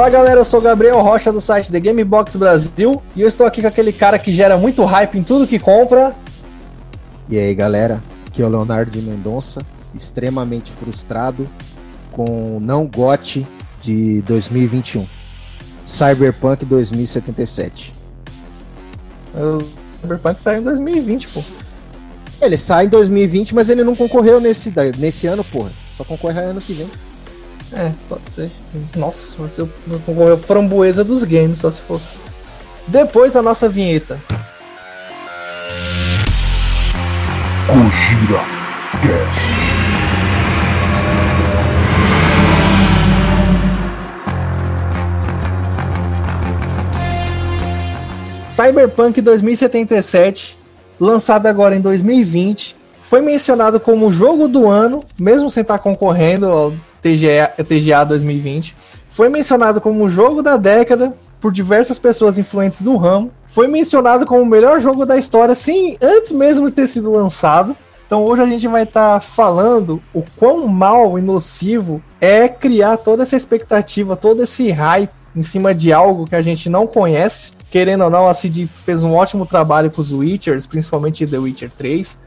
Fala galera, eu sou o Gabriel Rocha do site The Gamebox Brasil e eu estou aqui com aquele cara que gera muito hype em tudo que compra. E aí galera, aqui é o Leonardo de Mendonça, extremamente frustrado com o não gote de 2021. Cyberpunk 2077. O Cyberpunk tá em 2020, pô. Ele sai em 2020, mas ele não concorreu nesse, nesse ano, porra. Só concorre ano que vem. É, pode ser. Nossa, vai ser o framboesa dos games, só se for. Depois a nossa vinheta. Gojira Cast. Cyberpunk 2077, lançado agora em 2020, foi mencionado como jogo do ano, mesmo sem estar concorrendo ao TGA, TGA 2020. Foi mencionado como o jogo da década por diversas pessoas influentes do ramo. Foi mencionado como o melhor jogo da história, sim, antes mesmo de ter sido lançado. Então hoje a gente vai estar tá falando o quão mal e nocivo é criar toda essa expectativa, todo esse hype em cima de algo que a gente não conhece. Querendo ou não, a CD fez um ótimo trabalho com os Witchers, principalmente The Witcher 3.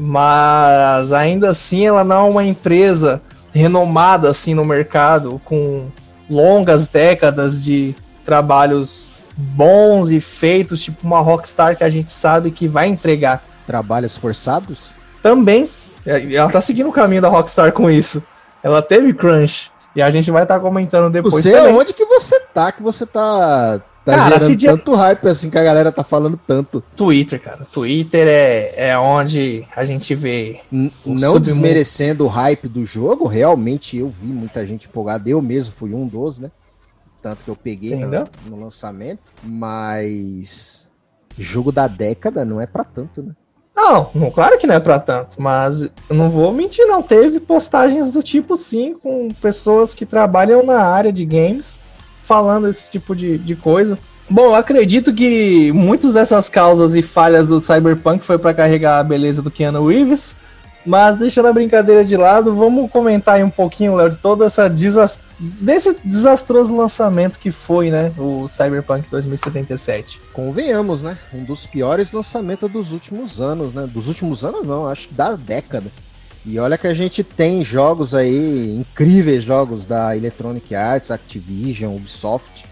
Mas ainda assim ela não é uma empresa renomada assim no mercado, com longas décadas de trabalhos bons e feitos, tipo uma Rockstar que a gente sabe que vai entregar. Trabalhos forçados? Também. É, ela tá seguindo o caminho da Rockstar com isso. Ela teve crunch. E a gente vai estar tá comentando depois você, também. onde que você tá, que você tá Tá cara, gerando dia... tanto hype assim que a galera tá falando tanto. Twitter, cara. Twitter é, é onde a gente vê. N não desmerecendo o hype do jogo, realmente eu vi muita gente empolgada. Eu mesmo fui um dos, né? Tanto que eu peguei no, no, lançamento. Mas. Jogo da década não é para tanto, né? Não, não, claro que não é para tanto, mas eu não vou mentir, não. Teve postagens do tipo sim, com pessoas que trabalham na área de games falando esse tipo de, de coisa. Bom, eu acredito que muitas dessas causas e falhas do Cyberpunk foi para carregar a beleza do Keanu Reeves. Mas deixando a brincadeira de lado, vamos comentar aí um pouquinho, Léo, de toda essa desast... desse desastroso lançamento que foi, né, o Cyberpunk 2077. Convenhamos, né? Um dos piores lançamentos dos últimos anos, né? Dos últimos anos não, acho que da década. E olha que a gente tem jogos aí, incríveis jogos da Electronic Arts, Activision, Ubisoft,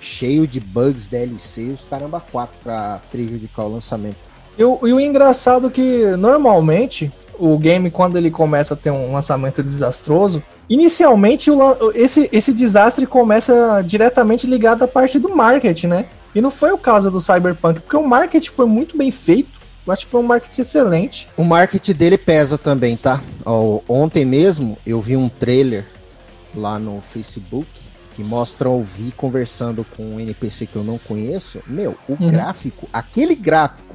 cheio de bugs, DLC, os caramba 4 para prejudicar o lançamento. E o, e o engraçado é que normalmente o game, quando ele começa a ter um lançamento desastroso, inicialmente o, esse, esse desastre começa diretamente ligado à parte do marketing, né? E não foi o caso do Cyberpunk, porque o marketing foi muito bem feito eu acho que foi um marketing excelente. O marketing dele pesa também, tá? Ó, ontem mesmo eu vi um trailer lá no Facebook que mostra o Vi conversando com um NPC que eu não conheço. Meu, o uhum. gráfico, aquele gráfico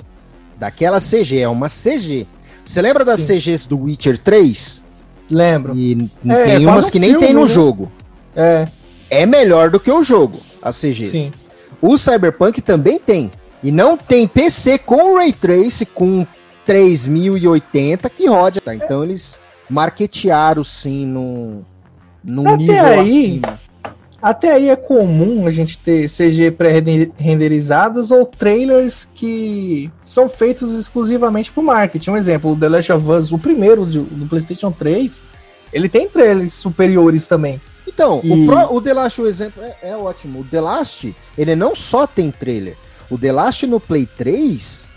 daquela CG, é uma CG. Você lembra das Sim. CGs do Witcher 3? Lembro. E é, tem umas que um nem filme, tem no né? jogo. É. É melhor do que o jogo, as CGs. Sim. O Cyberpunk também tem. E não tem PC com Ray Trace com 3080 que roda, tá? Então eles marketearam sim no, num até nível aí, acima. Até aí é comum a gente ter CG pré-renderizadas ou trailers que são feitos exclusivamente para o marketing. Um exemplo, o The Last of Us, o primeiro do, do PlayStation 3, ele tem trailers superiores também. Então, e... o, Pro, o The Last, o exemplo é, é ótimo. O The Last, ele não só tem trailer, o The Last no Play 3,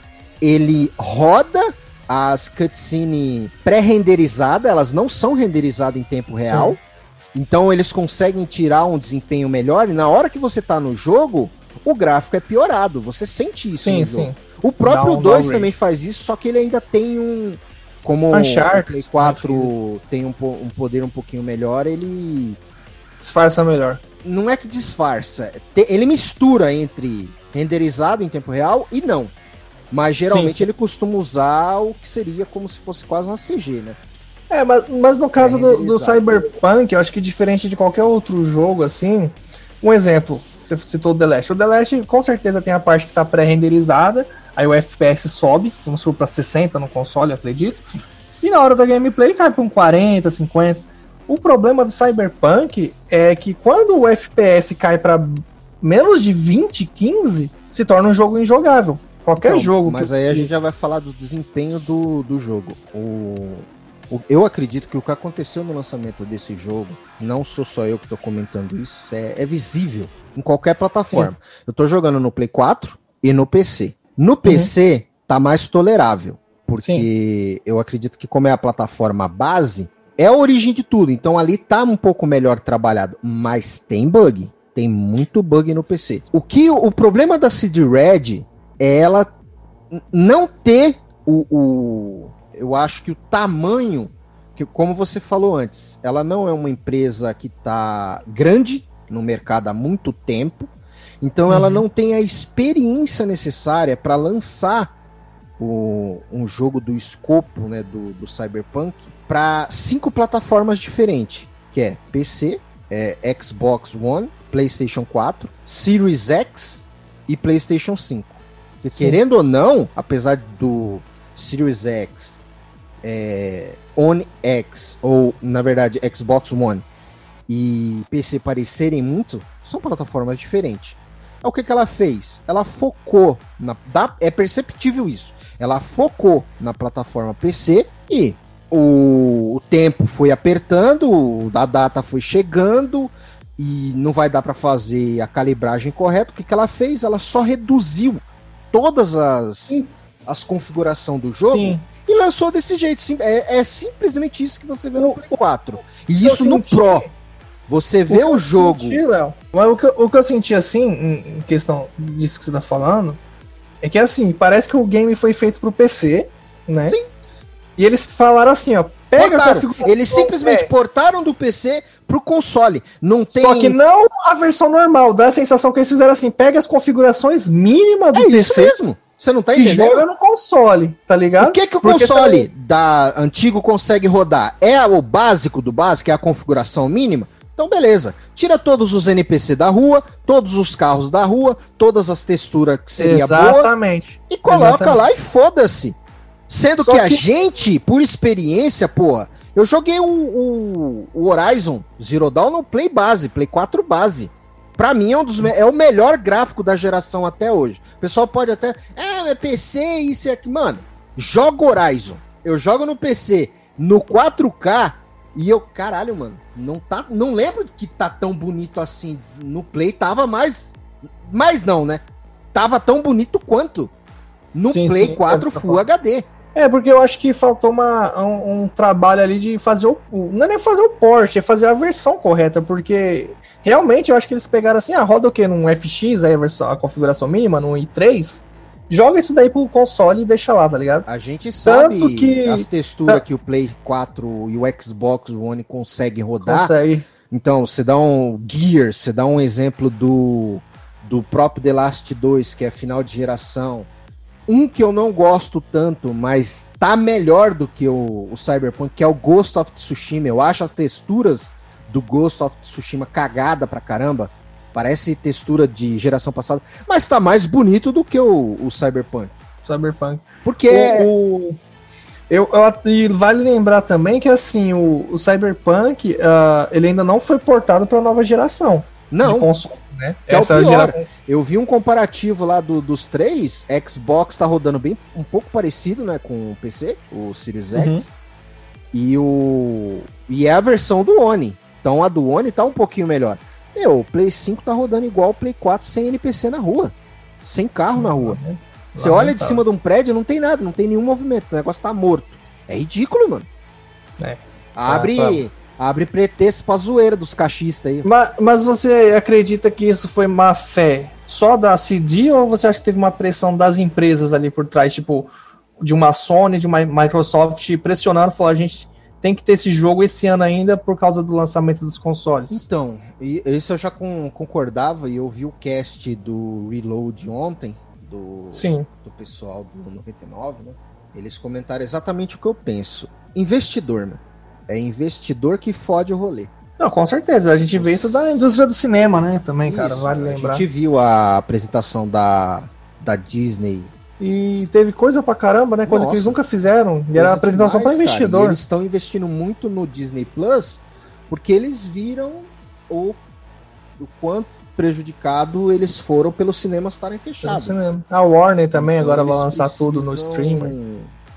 ele roda as cutscenes pré-renderizadas, elas não são renderizadas em tempo real. Sim. Então eles conseguem tirar um desempenho melhor e na hora que você tá no jogo, o gráfico é piorado. Você sente isso sim, sim. O próprio 2 também faz isso, só que ele ainda tem um como Uncharted, o Play 4 tem um, um poder um pouquinho melhor, ele disfarça melhor. Não é que disfarça, ele mistura entre renderizado em tempo real e não. Mas geralmente sim, sim. ele costuma usar o que seria como se fosse quase uma CG, né? É, mas, mas no caso é do, do Cyberpunk, eu acho que diferente de qualquer outro jogo, assim, um exemplo, você citou o The Last. O The Last com certeza tem a parte que está pré-renderizada, aí o FPS sobe, como se for para 60 no console, acredito. E na hora da gameplay cai para um 40, 50. O problema do Cyberpunk é que quando o FPS cai para menos de 20, 15, se torna um jogo injogável. Qualquer então, jogo. Mas aí a gente já vai falar do desempenho do, do jogo. O, o, eu acredito que o que aconteceu no lançamento desse jogo, não sou só eu que estou comentando isso, é, é, visível em qualquer plataforma. Sim. Eu estou jogando no Play 4 e no PC. No PC uhum. tá mais tolerável, porque Sim. eu acredito que como é a plataforma base, é a origem de tudo. Então ali tá um pouco melhor trabalhado, mas tem bug. Tem muito bug no PC. O que o problema da CD Red é ela não ter o, o eu acho que o tamanho que como você falou antes, ela não é uma empresa que está grande no mercado há muito tempo. Então uhum. ela não tem a experiência necessária para lançar o, um jogo do escopo né, do, do Cyberpunk para cinco plataformas diferentes, que é PC, é, Xbox One, PlayStation 4, Series X e PlayStation 5. E, querendo ou não, apesar do Series X, é, One X, ou na verdade Xbox One e PC parecerem muito, são plataformas diferentes. O que, que ela fez? Ela focou na. É perceptível isso. Ela focou na plataforma PC e o, o tempo foi apertando, a data foi chegando e não vai dar para fazer a calibragem correta. O que, que ela fez? Ela só reduziu todas as, as configurações do jogo Sim. e lançou desse jeito. É, é, simplesmente isso que você vê no Play 4. E isso no Pro. Você vê o, o jogo. Senti, Mas o que, o que eu senti assim, em questão disso que você tá falando, é que assim, parece que o game foi feito pro PC, né? Sim. E eles falaram assim, ó, portaram. Eles simplesmente é. portaram do PC pro console. Não tem Só que não a versão normal, dá a sensação que eles fizeram assim, pega as configurações mínimas do é PC. Mesmo. Você não tá entendendo? E joga no console, tá ligado? O que que o Porque console da antigo consegue rodar? É o básico do básico, é a configuração mínima? Então, beleza. Tira todos os NPC da rua, todos os carros da rua, todas as texturas que seria Exatamente. boa. E coloca Exatamente. lá e foda-se. Sendo que, que, a gente, por experiência, pô, eu joguei o, o, o, Horizon Zero Dawn no Play base, Play 4 base. Pra mim é, um dos, é o melhor gráfico da geração até hoje. O pessoal pode até. É, é PC, isso e aqui. Mano, joga Horizon. Eu jogo no PC no 4K e eu, caralho, mano não tá, não lembro que tá tão bonito assim no Play, tava mais mais não, né? Tava tão bonito quanto no sim, Play sim, 4 Full tá HD. É, porque eu acho que faltou uma, um, um, trabalho ali de fazer o. Não é nem fazer o port, é fazer a versão correta, porque realmente eu acho que eles pegaram assim, ah, roda o quê? Num FX, aí a, versão, a configuração mínima, num i3, joga isso daí pro console e deixa lá, tá ligado? A gente sabe Tanto que... as texturas que o Play 4 e o Xbox One conseguem rodar. Consegue. Então, você dá um Gears, você dá um exemplo do, do próprio The Last 2, que é final de geração. Um que eu não gosto tanto, mas tá melhor do que o, o Cyberpunk, que é o Ghost of Tsushima. Eu acho as texturas do Ghost of Tsushima cagada pra caramba. Parece textura de geração passada, mas tá mais bonito do que o, o Cyberpunk. Cyberpunk. Porque o, o, eu, eu, e vale lembrar também que assim, o, o Cyberpunk, uh, ele ainda não foi portado para nova geração. Não. De console, né? É Essa geração... Eu vi um comparativo lá do, dos três, Xbox tá rodando bem um pouco parecido, né, com o PC, o Series X. Uhum. E o e é a versão do One. Então a do One tá um pouquinho melhor. Meu, o Play 5 tá rodando igual o Play 4 sem NPC na rua. Sem carro na rua. Você olha de cima de um prédio, não tem nada, não tem nenhum movimento. O negócio tá morto. É ridículo, mano. É. Abre, ah. Abre pretexto pra zoeira dos cachistas aí. Mas, mas você acredita que isso foi má fé só da CD ou você acha que teve uma pressão das empresas ali por trás, tipo, de uma Sony, de uma Microsoft pressionando, falou, a gente tem que ter esse jogo esse ano ainda por causa do lançamento dos consoles. Então, isso eu já com, concordava e eu vi o cast do Reload ontem, do, Sim. do pessoal do 99, né? Eles comentaram exatamente o que eu penso. Investidor, né? É investidor que fode o rolê. Não, com certeza. A gente vê isso da indústria do cinema, né? Também, isso, cara, vale lembrar. A gente viu a apresentação da, da Disney e teve coisa pra caramba, né? Coisa Nossa, que eles nunca fizeram. E era apresentação para investidor. eles estão investindo muito no Disney Plus Porque eles viram o, o quanto prejudicado eles foram pelos cinemas estarem fechados. Cinema. A Warner também Então, agora vai lançar tudo no streamer.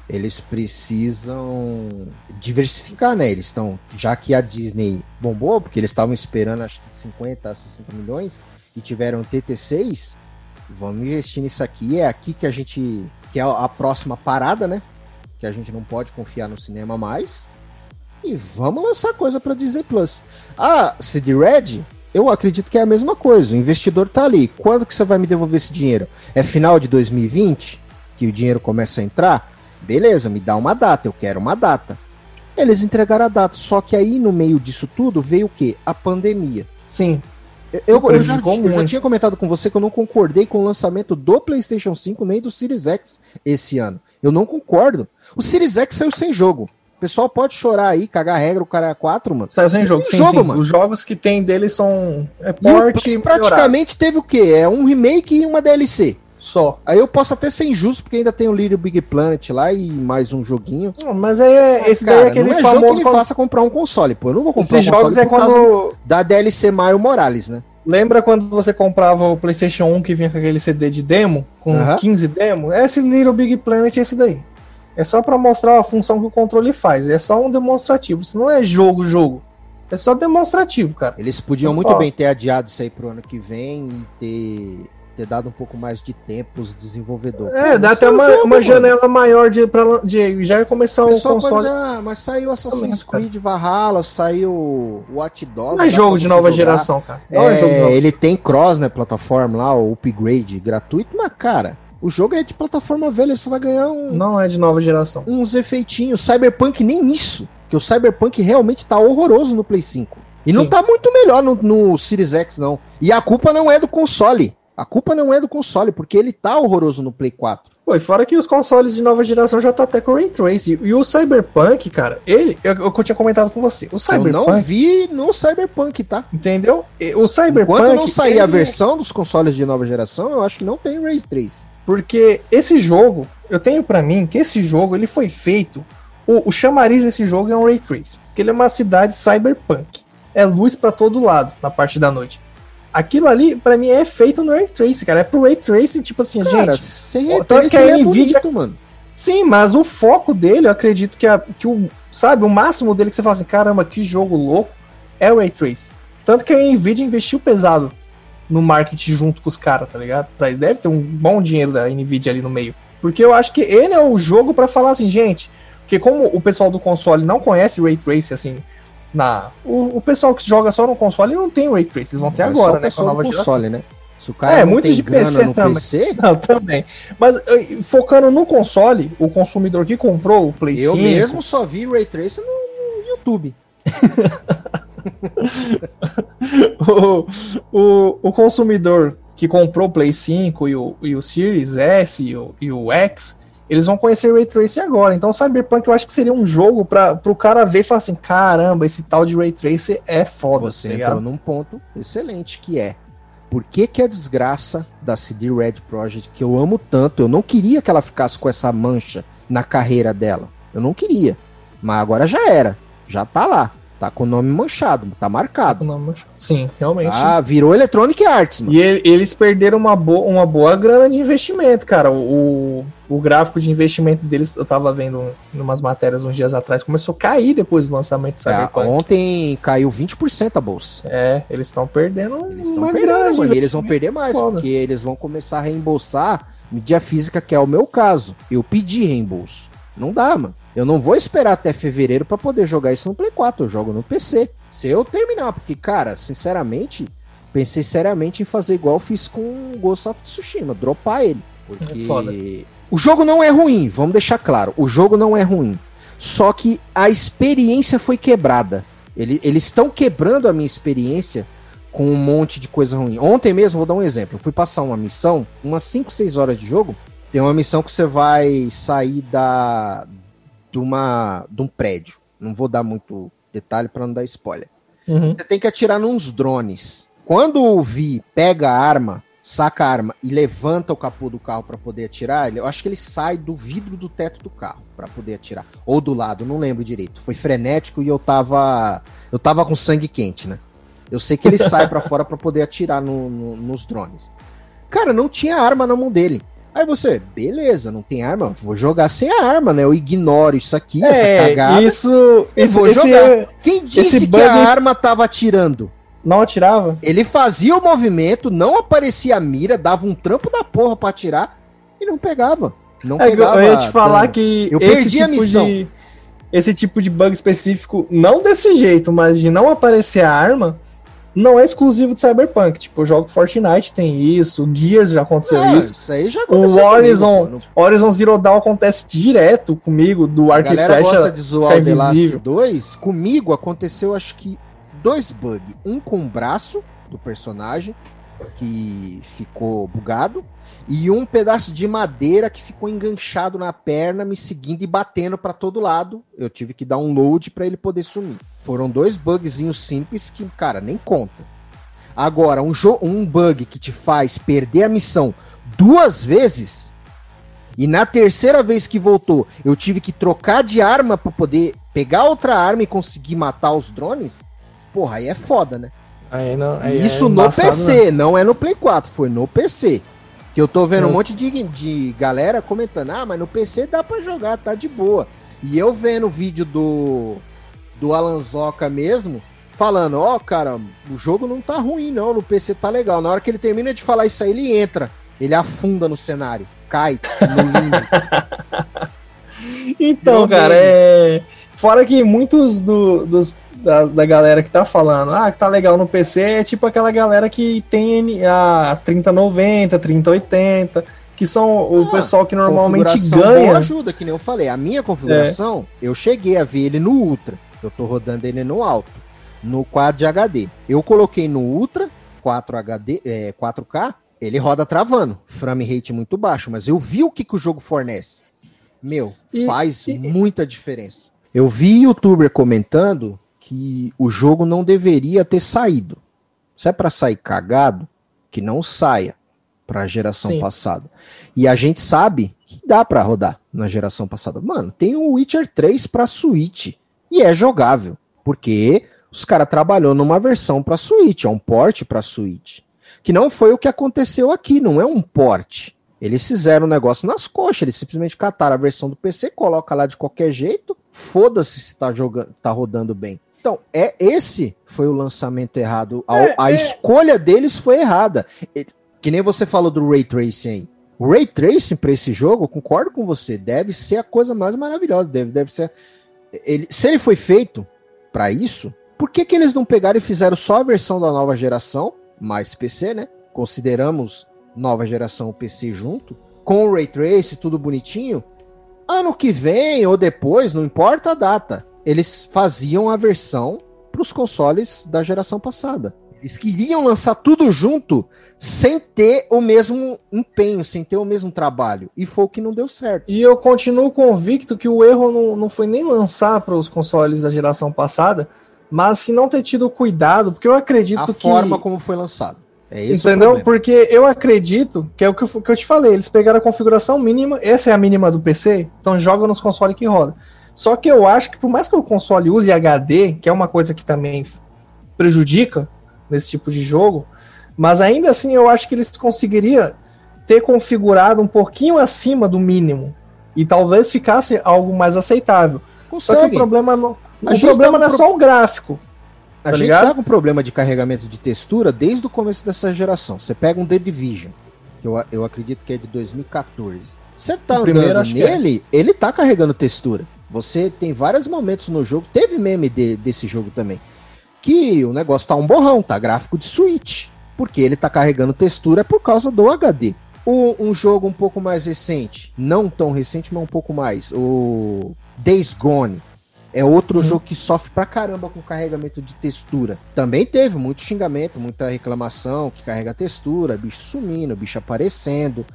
Eles precisam diversificar, né? Eles estão. Já que a Disney bombou, porque eles estavam esperando acho que 50 a 60 milhões e tiveram TT6, vamos investir nisso aqui. É aqui que a gente. que é a próxima parada, né? Que a gente não pode confiar no cinema mais. E vamos lançar coisa para Disney Plus. A CD Red, eu acredito que é a mesma coisa. O investidor tá ali. Quando que você vai me devolver esse dinheiro? É final de 2020 que o dinheiro começa a entrar? Beleza, me dá uma data, eu quero uma data. Eles entregaram a data, só que aí no meio disso tudo veio o quê? A pandemia. Sim. Eu, eu, eu já, eu já tinha comentado com você que eu não concordei com o lançamento do PlayStation 5 nem do Series X esse ano. Eu não concordo. O Series X saiu sem jogo. O pessoal pode chorar aí, cagar regra, o cara é 4, mano. Saiu sem jogo. Sim, jogo, sim. mano. Os jogos que tem deles são é E porte melhorado. praticamente teve o quê? É um remake e uma DLC. Só. Aí eu posso até ser injusto, porque ainda tem o Little Big Planet lá e mais um joguinho. Não, Mas é, esse daí Cara, é aquele não é jogo famoso. que me quando- faça comprar um console, pô. Eu não vou comprar Esses um console jogos é quando. da DLC Mario Morales, né? Lembra quando você comprava o PlayStation 1 que vinha com aquele CD de demo? Com Aham. 15 demos? É esse Little Big Planet esse daí. É só pra mostrar a função que o controle faz. É só um demonstrativo. Isso não é jogo, jogo. É só demonstrativo, cara. Eles podiam muito bem ter adiado isso aí pro ano que vem e ter, ter dado um pouco mais de tempo pros desenvolvedores. É, dá até é um uma, jogo, uma janela maior de, pra, de já começar O console. ah, mas saiu Assassin's. Creed Valhalla, saiu Watch Dogs. Não é jogo de nova jogar. geração, cara. Não é, jogo de É, nova ele tem cross, né, plataforma lá, o upgrade gratuito, mas cara, o jogo é de plataforma velha, você vai ganhar um, Não é de nova geração. uns efeitinhos. Cyberpunk nem nisso, que o Cyberpunk realmente tá horroroso no Play 5. E não Sim. tá muito melhor no, no Series X, não. E a culpa não é do console. A culpa não é do console, porque ele tá horroroso no Play 4. Pô, e fora que os consoles de nova geração já tá até com Ray Tracing. E o Cyberpunk, cara, ele, eu, eu eu tinha comentado com você, o Eu Cyberpunk, não vi no Cyberpunk, tá? entendeu? O Cyberpunk. Enquanto não sair a ele- versão dos consoles de nova geração, eu acho que não tem Ray Trace. Porque esse jogo, eu tenho pra mim que esse jogo ele foi feito. O, o chamariz desse jogo é um Ray Tracing. Porque ele é uma cidade cyberpunk. É luz pra todo lado na parte da noite. Aquilo ali, pra mim, é feito no Ray Tracing, cara. É pro Ray Tracing, tipo assim, Cara, gente. tanto que a é Nvidia- bonito, mano. Sim, mas o foco dele, eu acredito que, a, que o, sabe, o máximo dele que você fala assim, caramba, que jogo louco, é o Ray Trace. Tanto que a Nvidia investiu pesado no marketing junto com os caras, tá ligado? Pra, deve ter um bom dinheiro da Nvidia ali no meio. Porque eu acho que ele é o jogo pra falar assim, gente, porque como o pessoal do console não conhece Ray Trace, assim, na, o, o pessoal que joga só no console não tem Ray Trace, eles vão ter só agora, o né, com a nova geração. console, né? Se o cara É, muitos de PC também. PC, Não, também. Mas eh, focando no console, o consumidor que comprou o Play eu 5, mesmo só vi Ray Trace no, no YouTube. o, o, o consumidor que comprou o Play 5 e o, e o Series S e o, e o X, eles vão conhecer o Ray Tracing agora. Então, Cyberpunk eu acho que seria um jogo para o cara ver e falar assim: caramba, esse tal de Ray Tracing é foda. Você tá entrou num ponto excelente que é por que, que a desgraça da CD Red Project, que eu amo tanto, eu não queria que ela ficasse com essa mancha na carreira dela. Eu não queria. Mas agora já era. Já tá lá. Tá com o nome manchado, tá marcado. Não, Sim, realmente. Ah, virou Electronic Arts, mano. E ele- eles perderam uma, bo uma boa grana de investimento, cara. O, o gráfico de investimento deles, eu tava vendo em umas matérias uns dias atrás, começou a cair depois do lançamento de É, Cyberpunk. ontem caiu 20% a bolsa. É, eles estão perdendo Eles uma estão grana. perdendo, de mano, e eles vão perder mais, Foda. porque eles vão começar a reembolsar mídia física, que é o meu caso. Eu pedi reembolso. Não dá, mano. Eu não vou esperar até fevereiro pra poder jogar isso no Play 4. Eu jogo no PC. Se eu terminar, porque, cara, sinceramente, pensei seriamente em fazer igual eu fiz com Ghost of Tsushima, dropar ele. Porque É o jogo não é ruim, vamos deixar claro. O jogo não é ruim. Só que a experiência foi quebrada. Ele- eles estão quebrando a minha experiência com um monte de coisa ruim. Ontem mesmo, vou dar um exemplo. Eu fui passar uma missão, umas 5, 6 horas de jogo. Tem uma missão que você vai sair da de, uma, de um prédio. Não vou dar muito detalhe para não dar spoiler. Uhum. Você tem que atirar nos drones. Quando o Vi pega a arma, saca a arma e levanta o capô do carro para poder atirar, eu acho que ele sai do vidro do teto do carro para poder atirar. Ou do lado, não lembro direito. Foi frenético e eu tava. Eu tava com sangue quente, né? Eu sei que ele sai para fora para poder atirar no, no, nos drones. Cara, não tinha arma na mão dele. Aí você, beleza, não tem arma, vou jogar sem a arma, né? Eu ignoro isso aqui, é, essa cagada. Isso, isso esse, jogar. É- Quem disse que a arma tava atirando? Não atirava? Ele fazia o movimento, não aparecia a mira, dava um trampo da porra pra atirar e não pegava. Não é, pegava. Eu ia te falar dano. que eu perdi tipo a missão. De, esse tipo de bug específico, não desse jeito, mas de não aparecer a arma, não é exclusivo de Cyberpunk. Tipo, eu jogo Fortnite, tem isso, Gears já aconteceu é, isso. Isso aí já aconteceu. O Horizon, comigo, Horizon Zero Dawn acontece direto comigo, do e flecha. gosta de zoar o The Last 2. Comigo aconteceu, acho que, dois bugs. Um com o braço do personagem, que ficou bugado e um pedaço de madeira que ficou enganchado na perna, me seguindo e batendo para todo lado. Eu tive que dar um load para ele poder sumir. Foram dois bugzinhos simples que, cara, nem conta. Agora, um, um bug que te faz perder a missão duas vezes e na terceira vez que voltou, eu tive que trocar de arma para poder pegar outra arma e conseguir matar os drones. Porra, aí é foda, né? Aí não, aí Isso é no PC, né? não é no Play 4, foi no PC. Que eu tô vendo um monte de, de galera comentando, ah, mas no PC dá pra jogar, tá de boa. E eu vendo o vídeo do, do Alanzoca mesmo, falando, ó, oh, cara, o jogo não tá ruim não, no PC tá legal. Na hora que ele termina de falar isso aí, ele entra, ele afunda no cenário, cai no então, cara, é... Fora que muitos do, dos da, da galera que tá falando, ah, que tá legal no PC, é tipo aquela galera que tem a 3090, 3080, que são o ah, pessoal que normalmente ganha. Boa ajuda, que nem eu falei. A minha configuração, é. eu cheguei a ver ele no Ultra. Eu tô rodando ele no alto, no quad de HD. Eu coloquei no Ultra, 4 HD, é, 4K, ele roda travando, frame rate muito baixo, mas eu vi o que, que o jogo fornece. Meu, e, faz e, muita diferença. Eu vi youtuber comentando que o jogo não deveria ter saído. Se é para sair cagado, que não saia para a geração Sim. passada. E a gente sabe que dá para rodar na geração passada. Mano, tem o Witcher 3 para Switch e é jogável, porque os caras trabalhou numa versão para Switch, é um port para Switch. Que não foi o que aconteceu aqui, não é um port. Eles fizeram o negócio nas coxas, eles simplesmente cataram a versão do PC, coloca lá de qualquer jeito, foda-se se tá jogando, tá rodando bem. Então, é esse foi o lançamento errado. A, é, a é... escolha deles foi errada. Que nem você falou do Ray Tracing aí. O Ray Tracing para esse jogo, concordo com você, deve ser a coisa mais maravilhosa. Deve, deve ser. Ele, se ele foi feito para isso, por que, que eles não pegaram e fizeram só a versão da nova geração, mais PC, né? Consideramos nova geração PC junto, com o Ray Tracing, tudo bonitinho. Ano que vem ou depois, não importa a data eles faziam a versão para os consoles da geração passada. Eles queriam lançar tudo junto sem ter o mesmo empenho, sem ter o mesmo trabalho. E foi o que não deu certo. E eu continuo convicto que o erro não, não foi nem lançar para os consoles da geração passada, mas se não ter tido cuidado, porque eu acredito a que. A forma como foi lançado. É isso Entendeu? Porque eu acredito que é o que eu, que eu te falei. Eles pegaram a configuração mínima, essa é a mínima do PC, então joga nos consoles que roda. Só que eu acho que por mais que o console use HD, que é uma coisa que também prejudica nesse tipo de jogo, mas ainda assim eu acho que eles conseguiriam ter configurado um pouquinho acima do mínimo e talvez ficasse algo mais aceitável. Consegue. Só que o problema não, o problema tá não é pro... só o gráfico. A tá gente ligado? tá com problema de carregamento de textura desde o começo dessa geração. Você pega um The Division, que eu, eu acredito que é de 2014. Você tá o andando é. nele, é. ele tá carregando textura. Você tem vários momentos no jogo, teve meme de, desse jogo também, que o negócio tá um borrão, tá gráfico de Switch, porque ele tá carregando textura por causa do HD. O, um jogo um pouco mais recente, não tão recente, mas um pouco mais, o Days Gone, é outro hum. jogo que sofre pra caramba com carregamento de textura. Também teve muito xingamento, muita reclamação que carrega textura, bicho sumindo, bicho aparecendo.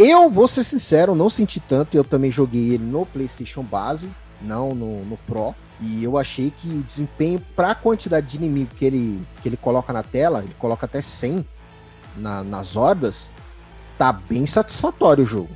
Eu vou ser sincero, não senti tanto. Eu também joguei ele no PlayStation base, não no, no Pro. E eu achei que o desempenho para a quantidade de inimigo que ele, que ele coloca na tela, ele coloca até 100. na, nas hordas, tá bem satisfatório o jogo.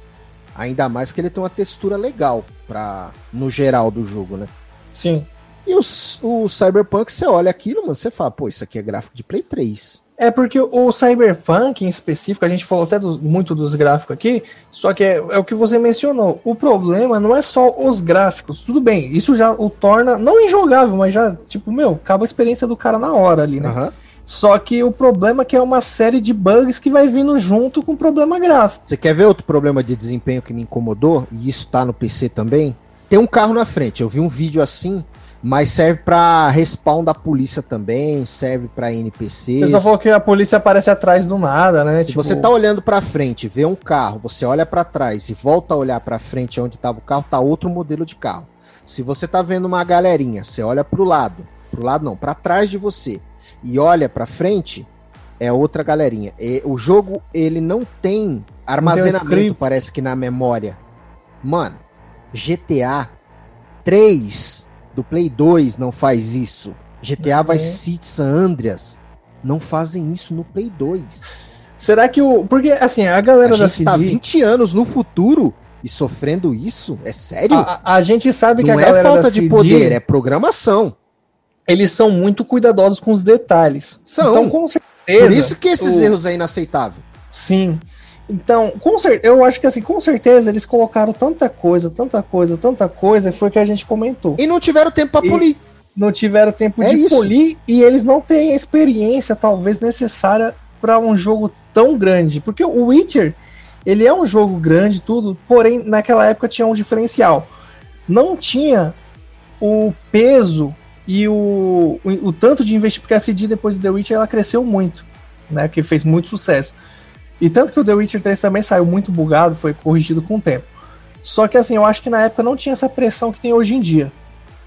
Ainda mais que ele tem uma textura legal para no geral do jogo, né? Sim. E os, o Cyberpunk, você olha aquilo, mano, você fala, pô, isso aqui é gráfico de Play 3. É porque o Cyberpunk em específico, a gente falou até do, muito dos gráficos aqui, só que é, é, o que você mencionou. O problema não é só os gráficos. Tudo bem, isso já o torna não injogável, mas já, tipo, meu, acaba a experiência do cara na hora ali, né? Uhum. Só que o problema é que é uma série de bugs que vai vindo junto com o problema gráfico. Você quer ver outro problema de desempenho que me incomodou? E isso tá no PC também? Tem um carro na frente. Eu vi um vídeo assim mas serve para respawn da polícia também, serve para NPCs. Você só falou que a polícia aparece atrás do nada, né? Se tipo... você tá olhando para frente, vê um carro, você olha para trás e volta a olhar para frente onde tava o carro, tá outro modelo de carro. Se você tá vendo uma galerinha, você olha pro lado, pro lado não, para trás de você e olha para frente, é outra galerinha. E o jogo ele não tem armazenamento, tem parece que na memória. Mano, GTA 3 do Play 2 não faz isso. GTA uhum. Vice City San Andreas não fazem isso no Play 2. Será que o. Porque, assim, a galera a da CD. tá 20 anos no futuro e sofrendo isso? É sério? A, a gente sabe não que a galera. Não é falta de CD, poder, é programação. Eles são muito cuidadosos com os detalhes. São. Então, com certeza. Por isso que esses o... erros é inaceitável. Sim. Então, com certeza, eu acho que assim, com certeza eles colocaram tanta coisa, tanta coisa, tanta coisa, e foi o que a gente comentou. E não tiveram tempo para polir. Não tiveram tempo é de isso. polir e eles não têm a experiência talvez necessária para um jogo tão grande, porque o Witcher, ele é um jogo grande tudo, porém naquela época tinha um diferencial. Não tinha o peso e o, o, o tanto de investimento, porque a CD depois do The Witcher ela cresceu muito, né, que fez muito sucesso. E tanto que o The Witcher 3 também saiu muito bugado, foi corrigido com o tempo. Só que assim, eu acho que na época não tinha essa pressão que tem hoje em dia,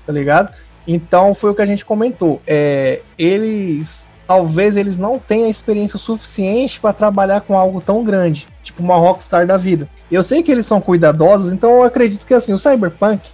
tá ligado? Então foi o que a gente comentou. É, eles talvez eles não tenham experiência suficiente para trabalhar com algo tão grande, tipo uma Rockstar da vida. Eu sei que eles são cuidadosos, então eu acredito que assim, o Cyberpunk,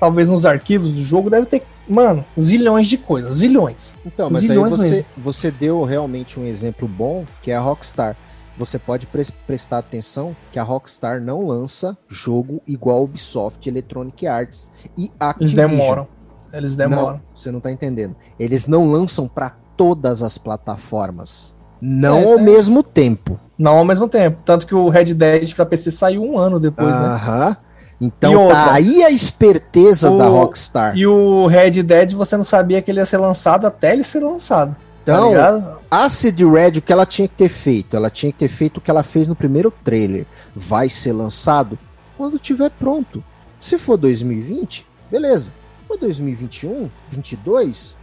talvez nos arquivos do jogo, deve ter, mano, zilhões de coisas, zilhões. Então, mas zilhões aí você, você deu realmente um exemplo bom, que é a Rockstar você pode pre prestar atenção que a Rockstar não lança jogo igual Ubisoft, Electronic Arts e Activision. Eles demoram. Eles demoram. Não, você não tá entendendo. Eles não lançam para todas as plataformas. Não é, ao é... mesmo tempo. Não ao mesmo tempo. Tanto que o Red Dead para PC saiu um ano depois, uh -huh. né? Aham. Então tá aí a esperteza o... da Rockstar. E o Red Dead você não sabia que ele ia ser lançado até ele ser lançado. Então, tá a CD Red, o que ela tinha que ter feito? Ela tinha que ter feito o que ela fez no primeiro trailer. Vai ser lançado quando tiver pronto. Se for 2020, beleza. Se for 2021, 22,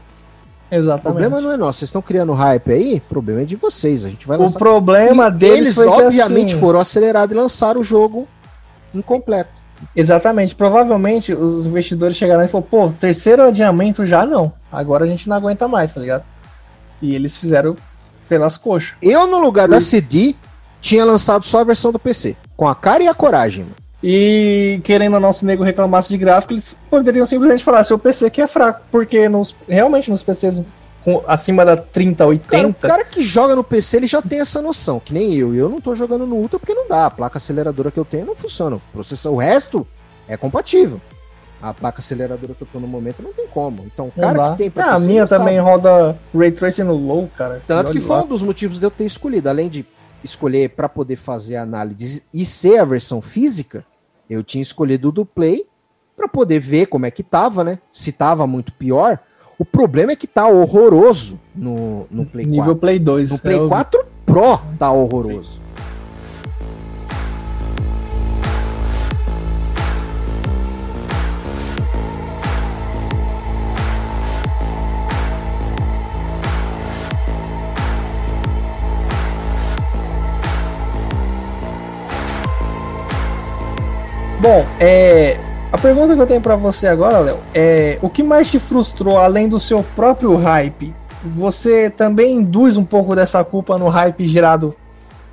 Exatamente. O problema não é nosso. Vocês estão criando hype aí? O problema é de vocês. A gente vai lançar. O problema e deles eles, foi obviamente, assim... foram acelerados e lançaram o jogo incompleto. Exatamente. Provavelmente os investidores chegaram e falaram: pô, terceiro adiamento já não. Agora a gente não aguenta mais, tá ligado? E eles fizeram pelas coxas. Eu, no lugar da CD, tinha lançado só a versão do PC. Com a cara e a coragem. E querendo o nosso nego reclamasse de gráfico, eles poderiam simplesmente falar: seu PC que é fraco. Porque nos, realmente nos PCs com, acima da 30, 80. Cara, o cara que joga no PC, ele já tem essa noção, que nem eu. Eu não tô jogando no Ultra porque não dá. A placa aceleradora que eu tenho não funciona. O, o resto é compatível a placa aceleradora que eu tô no momento, não tem como. Então, o cara que tem pra ah, A minha também sabe. roda Ray Tracing no low, cara. Tanto que foi lá. um dos motivos de eu ter escolhido. Além de escolher para poder fazer a análise e ser a versão física, eu tinha escolhido o do Play para poder ver como é que tava, né? Se tava muito pior. O problema é que tá horroroso no, no Play Nível 4. Nível Play 2. No Play é 4 Pro tá horroroso. Sim. Bom, é, a pergunta que eu tenho para você agora, Léo, é o que mais te frustrou além do seu próprio hype? Você também induz um pouco dessa culpa no hype gerado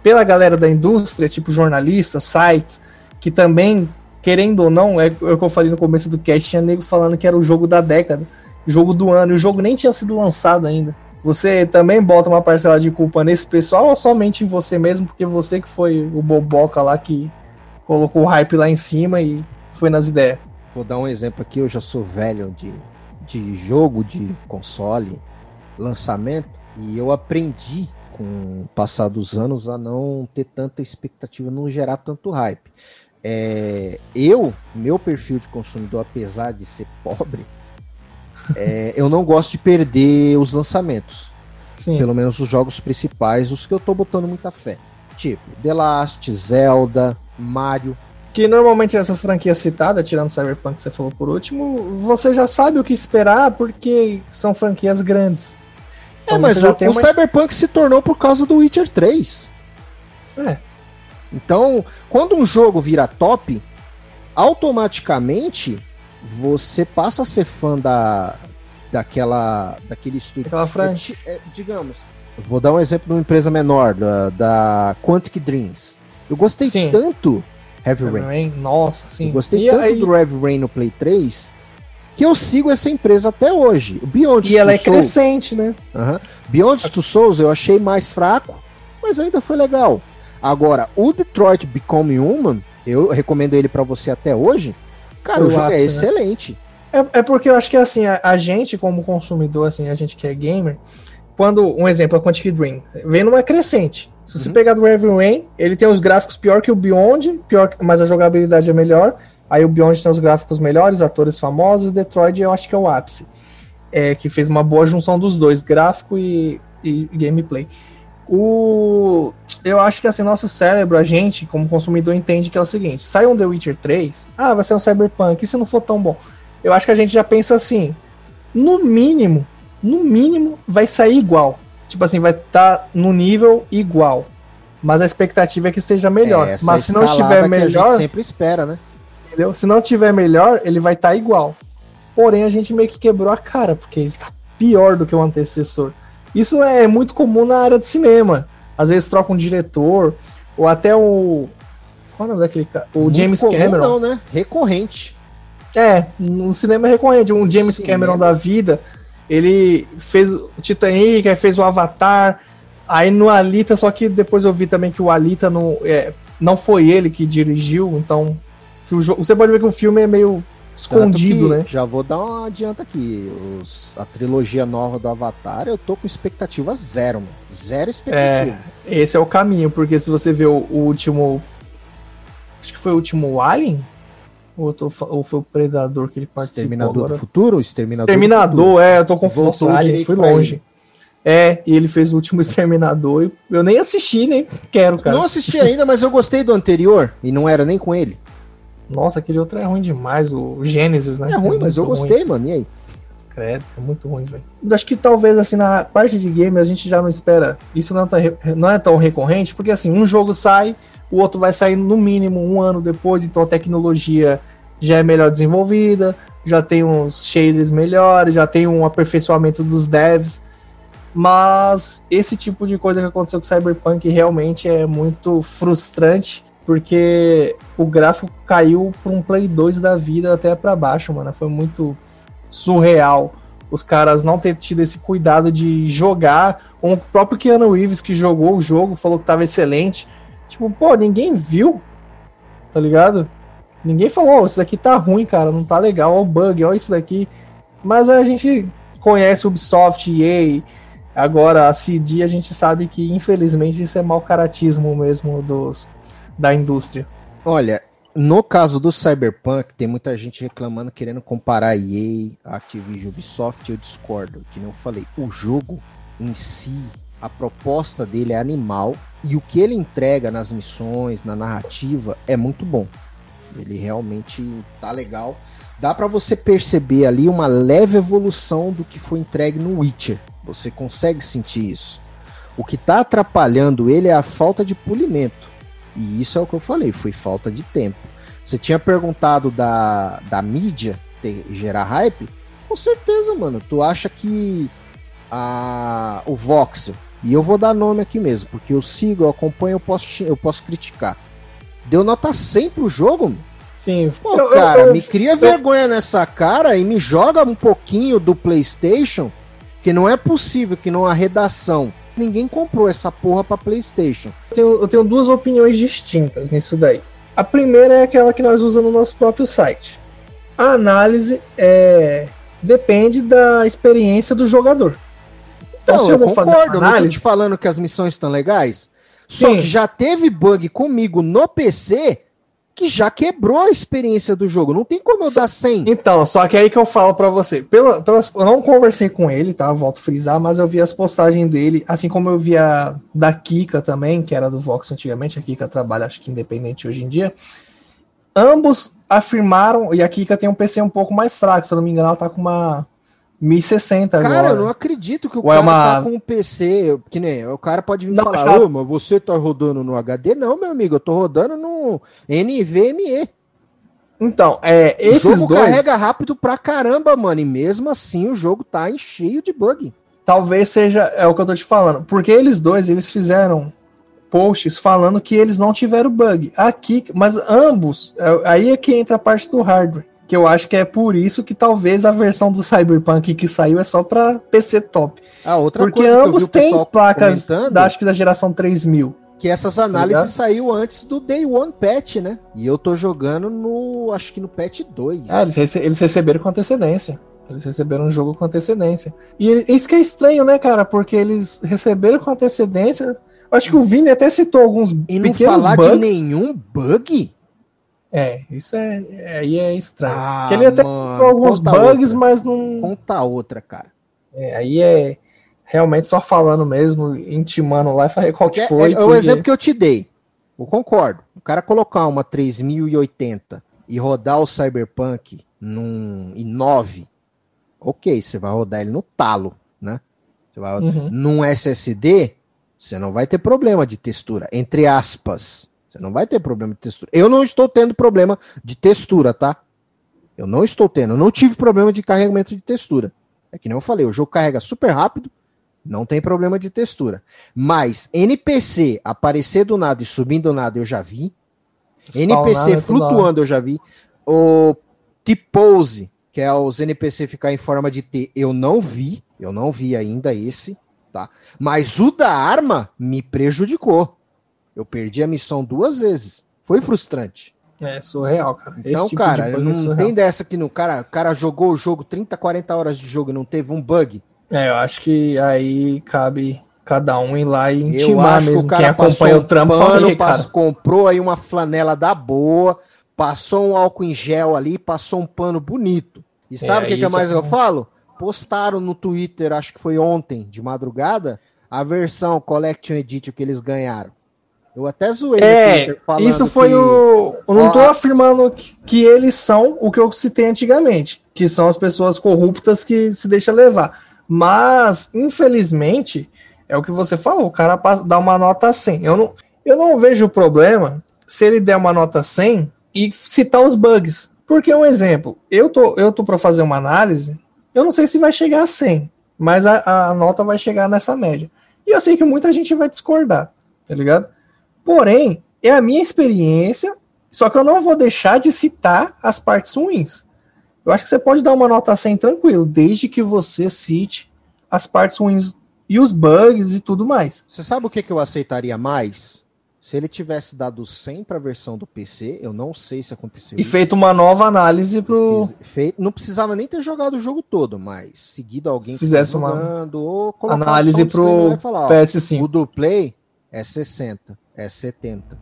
pela galera da indústria, tipo jornalistas, sites, que também, querendo ou não, é, é o que eu falei no começo do cast, tinha nego falando que era o jogo da década, jogo do ano, e o jogo nem tinha sido lançado ainda. Você também bota uma parcela de culpa nesse pessoal ou somente em você mesmo, porque você que foi o boboca lá que colocou o hype lá em cima e foi nas ideias? Vou dar um exemplo aqui, eu já sou velho de, de jogo, de console, lançamento, e eu aprendi com o passar dos anos a não ter tanta expectativa, não gerar tanto hype. É, eu, meu perfil de consumidor, apesar de ser pobre, é, eu não gosto de perder os lançamentos. Sim. Pelo menos os jogos principais, os que eu tô botando muita fé. Tipo, The Last, Zelda, Mario. Que normalmente essas franquias citadas, tirando Cyberpunk que você falou por último, você já sabe o que esperar porque são franquias grandes. É, então mas o, o Cyberpunk se tornou por causa do Witcher 3. É. Então, quando um jogo vira top, automaticamente você passa a ser fã da, daquela, daquele estúdio. Aquela franquia. É, é, digamos, vou dar um exemplo de uma empresa menor, da, da Quantic Dreams. Eu gostei sim. tanto Heavy, Rain. Rain. Nossa, sim. Eu gostei e tanto aí... do Heavy Rain no Play 3 que eu sigo essa empresa até hoje. O Beyond e ela é Souls, crescente, né? Uh -huh. Beyond Two Souls eu achei mais fraco, mas ainda foi legal. Agora, o Detroit Become Human, eu recomendo ele para você até hoje. Cara, o, jogo é ápice, é excelente. Né? É, é, porque eu acho que assim, a, a, gente, como consumidor, assim, a gente que é gamer, quando, um exemplo, a Quantic Dream, vem numa crescente. Se você uhum. pegar do Heavy Rain, ele tem os gráficos pior que o Beyond, pior, mas a jogabilidade é melhor. Aí o Beyond tem os gráficos melhores, atores famosos, o Detroit eu acho que é o ápice. É, que fez uma boa junção dos dois, gráfico e, e gameplay. O, eu acho que assim, nosso cérebro, a gente, como consumidor, entende que é o seguinte: sai um The Witcher 3, ah, vai ser um Cyberpunk, e se não for tão bom? Eu acho que a gente já pensa assim: no mínimo, no mínimo, vai sair igual. Tipo assim, vai estar tá no nível igual. Mas a expectativa é que esteja melhor. É, Mas se não estiver melhor. a gente sempre espera, né? Entendeu? Se não tiver melhor, ele vai estar tá igual. Porém, a gente meio que quebrou a cara, porque ele tá pior do que o antecessor. Isso é muito comum na área de cinema. Às vezes troca um diretor, ou até o. Qual é o nome daquele cara? O muito James comum, Cameron. Não, né? Recorrente. É, no cinema é recorrente. Um James. Cameron da vida, ele fez o Titanic, aí fez o Avatar, aí no Alita, só que depois eu vi também que o Alita não, é, não foi ele que dirigiu, então. Que o, você pode ver que o filme é meio escondido, né? Já vou dar uma adianta aqui. Os, a trilogia nova do Avatar, eu tô com expectativa zero, mano. Zero expectativa. É, esse é o caminho, porque se você vê o, o último. Acho que foi o último Alien? Ou, tô, ou foi o Predador que ele participou Exterminador agora? do Futuro? Exterminador, Exterminador é, eu tô confuso. Alien, fui longe. Ele. É, e ele fez o último Exterminador. Eu nem assisti, nem quero, cara. Não assisti ainda, mas eu gostei do anterior. E não era nem com ele. Nossa, aquele outro é ruim demais, o Gênesis, né? É ruim, é mas eu gostei, ruim. mano. E aí? Credo, é muito ruim, velho. Acho que talvez, assim, na parte de game a gente já não espera. Isso não é, tão, não é tão recorrente, porque, assim, um jogo sai, o outro vai sair no mínimo um ano depois, então a tecnologia já é melhor desenvolvida, já tem uns shaders melhores, já tem um aperfeiçoamento dos devs. Mas esse tipo de coisa que aconteceu com Cyberpunk realmente é muito frustrante porque o gráfico caiu para um Play 2 da vida até para baixo, mano. Foi muito surreal. Os caras não ter tido esse cuidado de jogar. O próprio Keanu Reeves que jogou o jogo falou que tava excelente. Tipo, pô, ninguém viu. Tá ligado? Ninguém falou, oh, isso daqui tá ruim, cara, não tá legal, ó o bug, ó isso daqui. Mas a gente conhece Ubisoft, EA, agora a CD, a gente sabe que infelizmente isso é mau caratismo mesmo dos, da indústria. Olha, no caso do Cyberpunk, tem muita gente reclamando, querendo comparar EA, Activision, Ubisoft, eu discordo, que não eu falei. O jogo em si, a proposta dele é animal e o que ele entrega nas missões, na narrativa, é muito bom. Ele realmente tá legal. Dá para você perceber ali uma leve evolução do que foi entregue no Witcher. Você consegue sentir isso. O que tá atrapalhando ele é a falta de polimento. E isso é o que eu falei, foi falta de tempo. Você tinha perguntado da, da mídia ter, gerar hype? Com certeza, mano. Tu acha que a, o Voxel, e eu vou dar nome aqui mesmo, porque eu sigo, eu acompanho, eu posso, eu posso criticar. Deu nota 100 pro jogo, mano. Sim. Pô, eu, cara, eu, eu, me cria vergonha nessa cara e me joga um pouquinho do PlayStation Porque não é possível que numa redação ninguém comprou essa porra pra PlayStation. Eu tenho, eu tenho duas opiniões distintas nisso daí. A primeira é aquela que nós usamos no nosso próprio site. A análise é, depende da experiência do jogador. Então, não, eu, eu vou concordo, fazer análise... não tô te falando que as missões estão legais. Só Sim. que já teve bug comigo no PC que já quebrou a experiência do jogo. Não tem como eu dar 100. Então, só que aí que eu falo para você. Pela, pelas, eu não conversei com ele, tá? Volto a frisar, mas eu vi as postagens dele, assim como eu vi a da Kika também, que era do Vox antigamente. A Kika trabalha, acho que independente hoje em dia. Ambos afirmaram, e a Kika tem um PC um pouco mais fraco, se eu não me engano, ela tá com uma 1060 agora. Cara, eu não acredito que o Ou é cara é uma... tá com um PC, que nem, o cara pode vir não, falar, tá... mas você tá rodando no HD? Não, meu amigo, eu tô rodando no NVMe. Então, é, esses O jogo dois... carrega rápido pra caramba, mano, e mesmo assim o jogo tá em cheio de bug. Talvez seja, é o que eu tô te falando, porque eles dois, eles fizeram posts falando que eles não tiveram bug. Aqui, mas ambos, é, aí é que entra a parte do hardware que eu acho que é por isso que talvez a versão do Cyberpunk que saiu é só para PC top. Ah, outra Porque ambos têm placas da, acho que da geração 3000. Que essas análises tá saiu antes do Day One Patch, né? E eu tô jogando no, acho que no Patch 2. Ah, eles, rece eles receberam com antecedência. Eles receberam um jogo com antecedência. E isso que é estranho, né, cara? Porque eles receberam com antecedência. Acho que o Vini até citou alguns e não falar bugs. de nenhum bug? É, isso é. Aí é estranho. Ah, Porque ele até mano, alguns bugs, outra. mas não. Conta outra, cara. É, aí é realmente só falando mesmo, intimando lá e fazer qual que é, foi. É, é o exemplo que eu te dei. Eu concordo. O cara colocar uma 3080 e rodar o Cyberpunk num i9, ok, você vai rodar ele no talo, né? Você vai uhum. num SSD, você não vai ter problema de textura, entre aspas. Você não vai ter problema de textura. Eu não estou tendo problema de textura, tá? Eu não estou tendo. Eu não tive problema de carregamento de textura. É que nem eu falei, o jogo carrega super rápido, não tem problema de textura. Mas NPC aparecer do nada e subir do nada eu já vi. NPC flutuando eu já vi. O T-Pose, que é os NPC ficar em forma de T, eu não vi. Eu não vi ainda esse, tá? Mas o da arma me prejudicou. Eu perdi a missão duas vezes. Foi frustrante. É surreal, cara. Então, tipo cara, é não é tem dessa que no cara, o cara jogou o jogo 30, 40 horas de jogo e não teve um bug. É, eu acho que aí cabe cada um ir lá e intimar mesmo. Que o cara Quem acompanha o trampo pano, passou, comprou aí uma flanela da boa, passou um álcool em gel ali, passou um pano bonito. E sabe o é, que, que é mais eu falo? Postaram no Twitter, acho que foi ontem, de madrugada, a versão Collection Edition que eles ganharam. Eu até zoei é, Isso foi que... o. Eu não estou afirmando que, que, eles são o que eu citei antigamente, que são as pessoas corruptas que se deixam levar. Mas, infelizmente, é o que você falou, o cara dá uma nota 100. Eu não, eu não vejo problema se ele der uma nota 100 e citar os bugs. Porque, um exemplo, eu tô, eu tô para fazer uma análise, eu não sei se vai chegar a 100, mas a, a nota vai chegar nessa média. E eu sei que muita gente vai discordar, tá ligado? Porém, é a minha experiência, só que eu não vou deixar de citar as partes ruins. Eu acho que você pode dar uma nota 100 tranquilo, desde que você cite as partes ruins e os bugs e tudo mais. Você sabe o que, que eu aceitaria mais? Se ele tivesse dado 100 para a versão do PC, eu não sei se aconteceu. E isso. feito uma nova análise pro. feito, não precisava nem ter jogado o jogo todo, mas seguido alguém fizesse jogando, uma ou análise pro falar, PS5. o do Play é 60 é 70.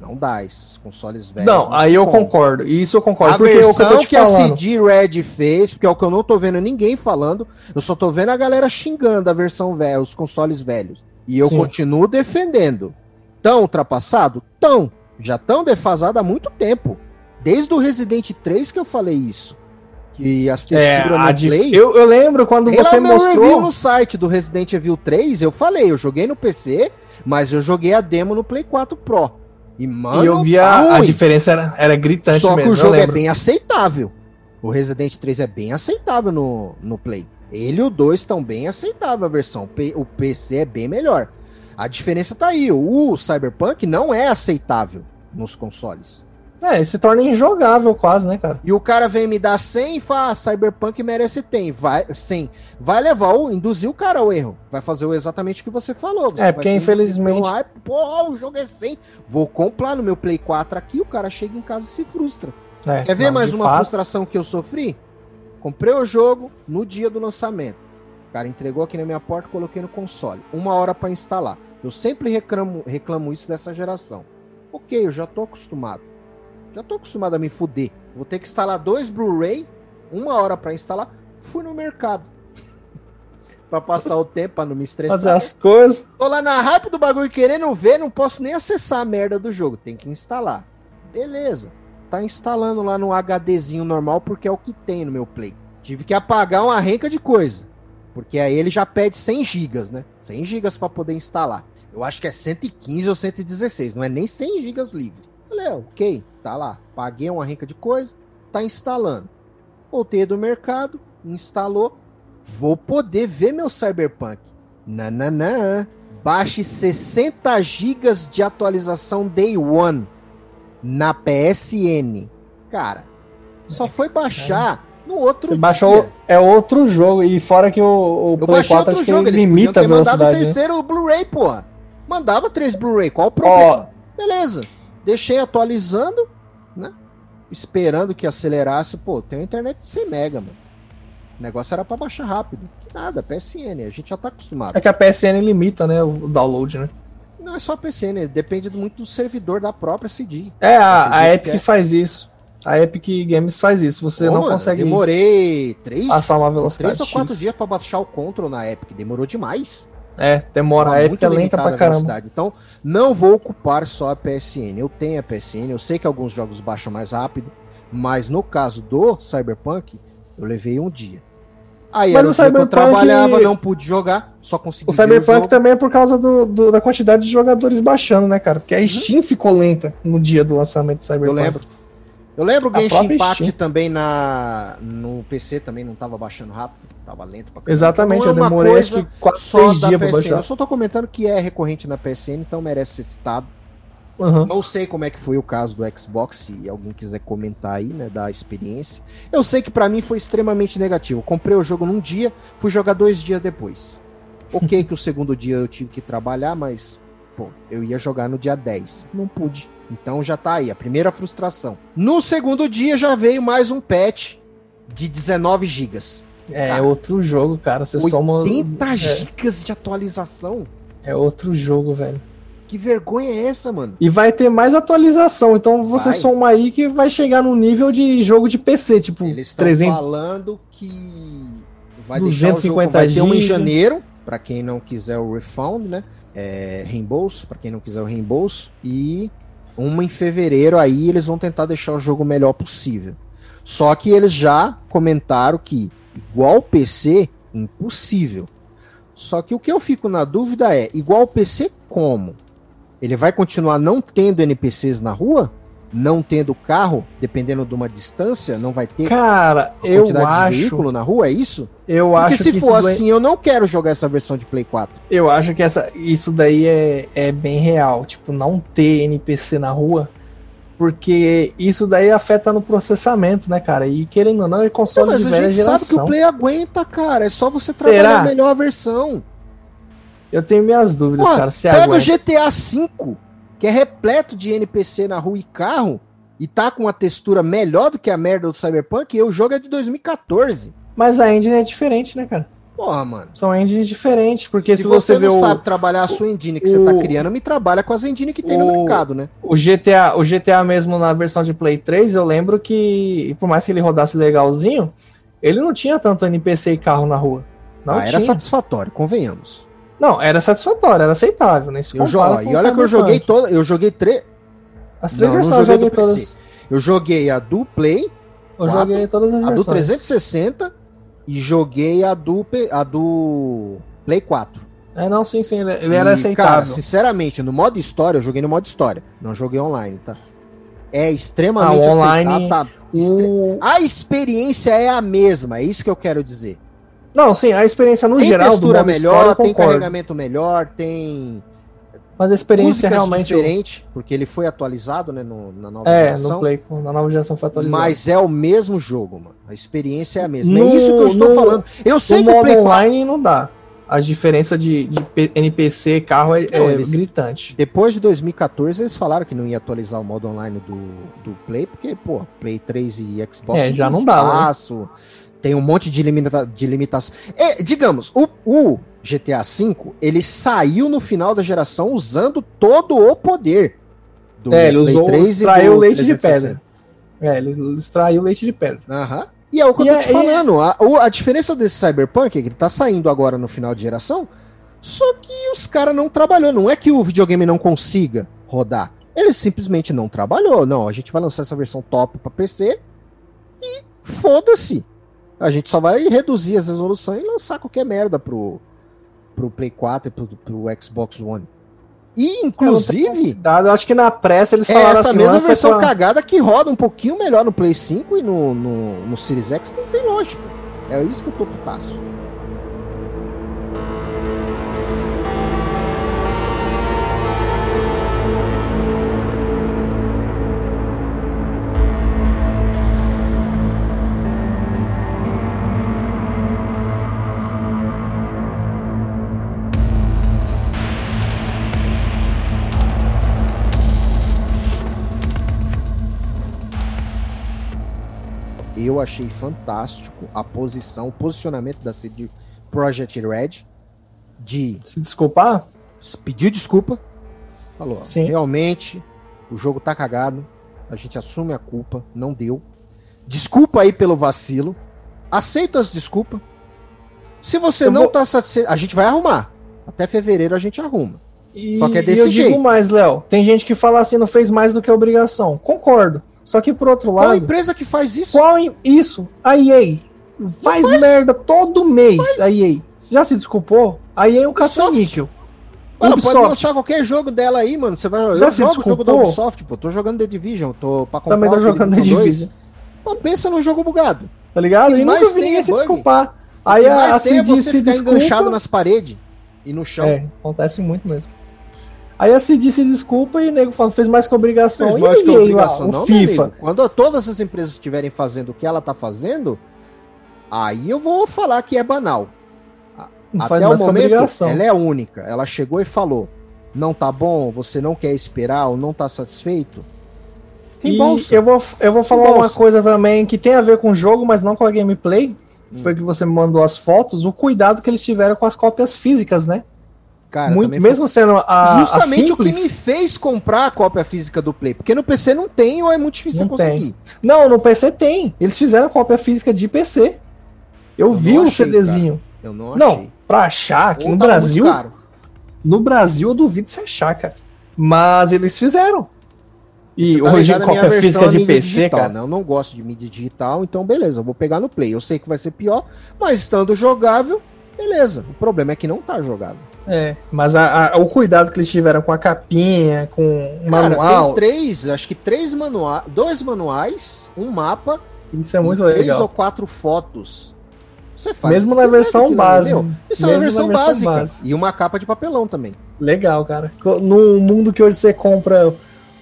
Não dá, esses consoles velhos. Não, aí eu concordo. Isso eu concordo. A porque versão é o que, que a CD Red fez, porque é o que eu não tô vendo ninguém falando, eu só tô vendo a galera xingando a versão velha, os consoles velhos. E eu Sim. continuo defendendo. Tão ultrapassado? Tão. Já tão defasado há muito tempo. Desde o Resident 3 que eu falei isso. Que as é, texturas é, no Play... Eu, eu lembro quando Tem você mostrou... no site do Resident Evil 3, eu falei, eu joguei no PC mas eu joguei a demo no Play 4 Pro. E, mano, e eu vi a, a, diferença era, era gritante Só mesmo, que o jogo é bem aceitável. O Resident 3 é bem aceitável no, no Play. Ele e o 2 estão bem aceitável a versão. O PC é bem melhor. A diferença tá aí. O Cyberpunk não é aceitável nos consoles. É, se torna injogável quase, né, cara? E o cara vem me dar 100 e fala, ah, Cyberpunk merece tem. Vai, 100. Vai levar, o, induzir o cara ao erro. Vai fazer exatamente o que você falou. Você é, porque infelizmente... Hype, Pô, o jogo é 100. Vou comprar no meu Play 4 aqui, o cara chega em casa e se frustra. É, Quer ver não, mais uma fato... frustração que eu sofri? Comprei o jogo no dia do lançamento. O cara entregou aqui na minha porta, coloquei no console. Uma hora para instalar. Eu sempre reclamo, reclamo isso dessa geração. Ok, eu já tô acostumado. Já tô acostumado a me fuder. Vou ter que instalar dois Blu-ray, uma hora para instalar. Fui no mercado. para passar o tempo, pra não me estressar. Fazer as coisas. Tô lá na hype do bagulho querendo ver, não posso nem acessar a merda do jogo. Tem que instalar. Beleza. Tá instalando lá no HDzinho normal porque é o que tem no meu Play. Tive que apagar uma renca de coisa. Porque aí ele já pede 100 GB, né? 100 GB para poder instalar. Eu acho que é 115 ou 116, não é nem 100 GB livre. Falei, é, ok, tá lá. Paguei uma renca de coisa, tá instalando. Voltei do mercado, instalou. Vou poder ver meu Cyberpunk. Nananã. Baixe 60 GB de atualização Day One na PSN. Cara, só foi baixar no outro Você dia. baixou é outro jogo e fora que o, o Play 4 acho jogo, limita a velocidade. mandado o né? terceiro Blu-ray, pô. Mandava três Blu-ray, qual o problema? Oh. Beleza. Deixei atualizando, né? Esperando que acelerasse. Pô, tem uma internet de 100 mega, mano. O negócio era pra baixar rápido. Que nada, PSN, a gente já tá acostumado. É que a PSN limita, né, o download, né? Não é só a PSN, depende muito do servidor da própria CD. É, a, a Epic faz isso. A Epic Games faz isso. Você Pô, não mano, consegue. Demorei três, passar uma velocidade. Três ou quatro X. dias para baixar o Control na Epic. Demorou demais. É, demora. a Epic é lenta pra caramba. Então, não vou ocupar só a PSN. Eu tenho a PSN, eu sei que alguns jogos baixam mais rápido, mas no caso do Cyberpunk, eu levei um dia. Aí mas o Cyberpunk... eu trabalhava, não pude jogar, só consegui O Cyberpunk o também é por causa do, do, da quantidade de jogadores baixando, né, cara? Porque a uhum. Steam uhum. ficou lenta no dia do lançamento do Cyberpunk. Eu lembro. Eu lembro o Genshin Impact Steam. também na, no PC também não tava baixando rápido, tava lento pra caramba. Exatamente, então, eu demorei acho que 4, só dias pra baixar. Eu só tô comentando que é recorrente na PSN, então merece ser citado. Uhum. Não sei como é que foi o caso do Xbox, se alguém quiser comentar aí, né, da experiência. Eu sei que para mim foi extremamente negativo. comprei o jogo num dia, fui jogar dois dias depois. Ok que o segundo dia eu tive que trabalhar, mas, pô, eu ia jogar no dia 10. Não pude. Então já tá aí, a primeira frustração. No segundo dia já veio mais um patch de 19 GB. É, cara, outro jogo, cara. Você 80 soma. 80 GB é. de atualização. É outro jogo, velho. Que vergonha é essa, mano? E vai ter mais atualização. Então você vai. soma aí que vai chegar no nível de jogo de PC, tipo Eles estão 300... falando que vai 250 vai ter um em janeiro, para quem não quiser o refund, né? É, reembolso, para quem não quiser o reembolso e uma em fevereiro, aí eles vão tentar deixar o jogo o melhor possível. Só que eles já comentaram que, igual PC, impossível. Só que o que eu fico na dúvida é, igual PC como? Ele vai continuar não tendo NPCs na rua? não tendo carro, dependendo de uma distância, não vai ter Cara, eu acho de veículo na rua, é isso? Eu Porque acho se que for assim, daí... eu não quero jogar essa versão de Play 4. Eu acho que essa, isso daí é, é bem real, tipo, não ter NPC na rua, porque isso daí afeta no processamento, né, cara? E querendo ou não, é console não, de velha geração. sabe que o Play aguenta, cara, é só você trabalhar Será? a melhor versão. Eu tenho minhas dúvidas, Pô, cara, se pega aguenta. o GTA V que é repleto de NPC na rua e carro, e tá com uma textura melhor do que a merda do Cyberpunk, e o jogo é de 2014. Mas a engine é diferente, né, cara? Porra, mano. São engines diferentes, porque se, se você, você não sabe trabalhar a sua engine que o, você tá criando, me trabalha com as engines que tem o, no mercado, né? O GTA, o GTA mesmo na versão de Play 3, eu lembro que, por mais que ele rodasse legalzinho, ele não tinha tanto NPC e carro na rua. Não ah, era satisfatório, convenhamos. Não, era satisfatório, era aceitável, né? Se eu jogo, e olha que eu joguei toda, eu joguei três. As três não, versões eu joguei, joguei todas. Eu joguei a do Play. Eu 4, joguei todas as a versões. Do 360 e joguei a do a do Play 4. É, não, sim, sim, ele, ele e, era aceitável. Cara, sinceramente, no modo história, eu joguei no modo história, não joguei online, tá? É extremamente ah, online. Tá, o... A experiência é a mesma, é isso que eu quero dizer. Não, sim, a experiência no tem geral do melhor, tem carregamento melhor, tem Mas a experiência Músicas realmente. diferente, porque ele foi atualizado, né, no- na nova É, geração. no Play, na nova geração foi atualizado. Mas é o mesmo jogo, mano. A experiência é a mesma. No- é isso que eu estou no- falando. Eu sei que o Play 4 online não dá. A diferença de, de NPC carro é, Não, é eles- gritante. Depois de 2014, eles falaram que não ia atualizar o modo online do, do Play, porque, pô, Play 3 e Xbox É, já não dá, né? Tem um monte de, limita de limitação. É, digamos, o, o GTA V, ele saiu no final da geração usando todo o poder do É, ele usou, extraiu do leite de 360. pedra. É, ele extraiu leite de pedra. Aham. E é o que E eu tô é- te falando. A, o- a diferença desse Cyberpunk é que ele tá saindo agora no final de geração, só que os caras não trabalhou. Não é que o videogame não consiga rodar. Ele simplesmente não trabalhou. Não, a gente vai lançar essa versão top pra PC e foda-se. A gente só vai reduzir as resoluções e lançar qualquer merda pro, pro Play 4 e pro, pro Xbox One. E, inclusive, Dado, eu acho que na pressa eles é falaram essa assim, mesma versão com a- cagada que roda um pouquinho melhor no Play 5 e no, no, no Series X não tem lógica. É isso que eu tô putaço. Eu achei fantástico a posição, o posicionamento da CD Project Red de Se desculpar, pediu desculpa, falou, Sim. realmente o jogo tá cagado, a gente assume a culpa, não deu. Desculpa aí pelo vacilo, aceita as desculpas. Se você Eu não vou- tá satisfeito, a gente vai arrumar. Até fevereiro a gente arruma. E, Só que é e desse eu jeito. digo mais, Léo. Tem gente que fala assim, não fez mais do que obrigação. Concordo. Só que por outro Qual lado, empresa que faz isso? qual em- isso? A EA faz, merda todo mês. A EA já se desculpou? A EA é um caça-níquel. Pode Ubisoft. lançar qualquer jogo dela aí, mano. Você vai, Já eu se jogo o jogo da? Ubisoft, pô. Tô jogando The Division, tô pra comprar Também tô jogando The Division 2. Division. Pô, pensa no jogo bugado. Tá ligado? Que E nunca vi ninguém é se desculpar. Aí a, a é CD você se ficar desculpa. enganchado nas paredes e no chão. É, acontece muito mesmo. Aí a CD se desculpa e o nego fala, fez mais que obrigação. E mais a que obrigação, lá, não, FIFA. amigo. Quando todas as empresas estiverem fazendo o que ela tá fazendo, aí eu vou falar que é banal. Não Até o momento, ela é única. Ela chegou e falou: não tá bom, você não quer esperar ou não tá satisfeito? E eu vou, eu vou falar Reembolsa. uma coisa também que tem a ver com o jogo, mas não com a gameplay. Hum. Foi que você me mandou as fotos, o cuidado que eles tiveram com as cópias físicas, né? Cara, Muito, foi mesmo sendo a, a Justamente o que me fez comprar a cópia física do Play. Porque no PC não tem ou é muito difícil Não conseguir. Não, no PC tem. Eles fizeram a cópia física de PC. Eu, Eu vi o achei, CDzinho. Eu não achei. Não, pra achar aqui Ou no tava Brasil, no Brasil eu duvido você achar, cara. Mas eles fizeram. E Você tá hoje a cópia física é de mídia PC, digital, cara. né? Eu não gosto de mídia digital, então beleza, eu vou pegar no Play. Eu sei que vai ser pior, mas estando jogável, beleza. O problema é que não tá jogável. É, mas a- a- o cuidado que eles tiveram com a capinha, com o manual, tem três, acho que três manuais, dois manuais, um mapa, isso é muito três legal. ou quatro fotos. Você faz. Mesmo o na versão ali, base. meu. Isso é uma Mesmo na versão, básica. E uma capa de papelão também. Legal, cara. No mundo que hoje você compra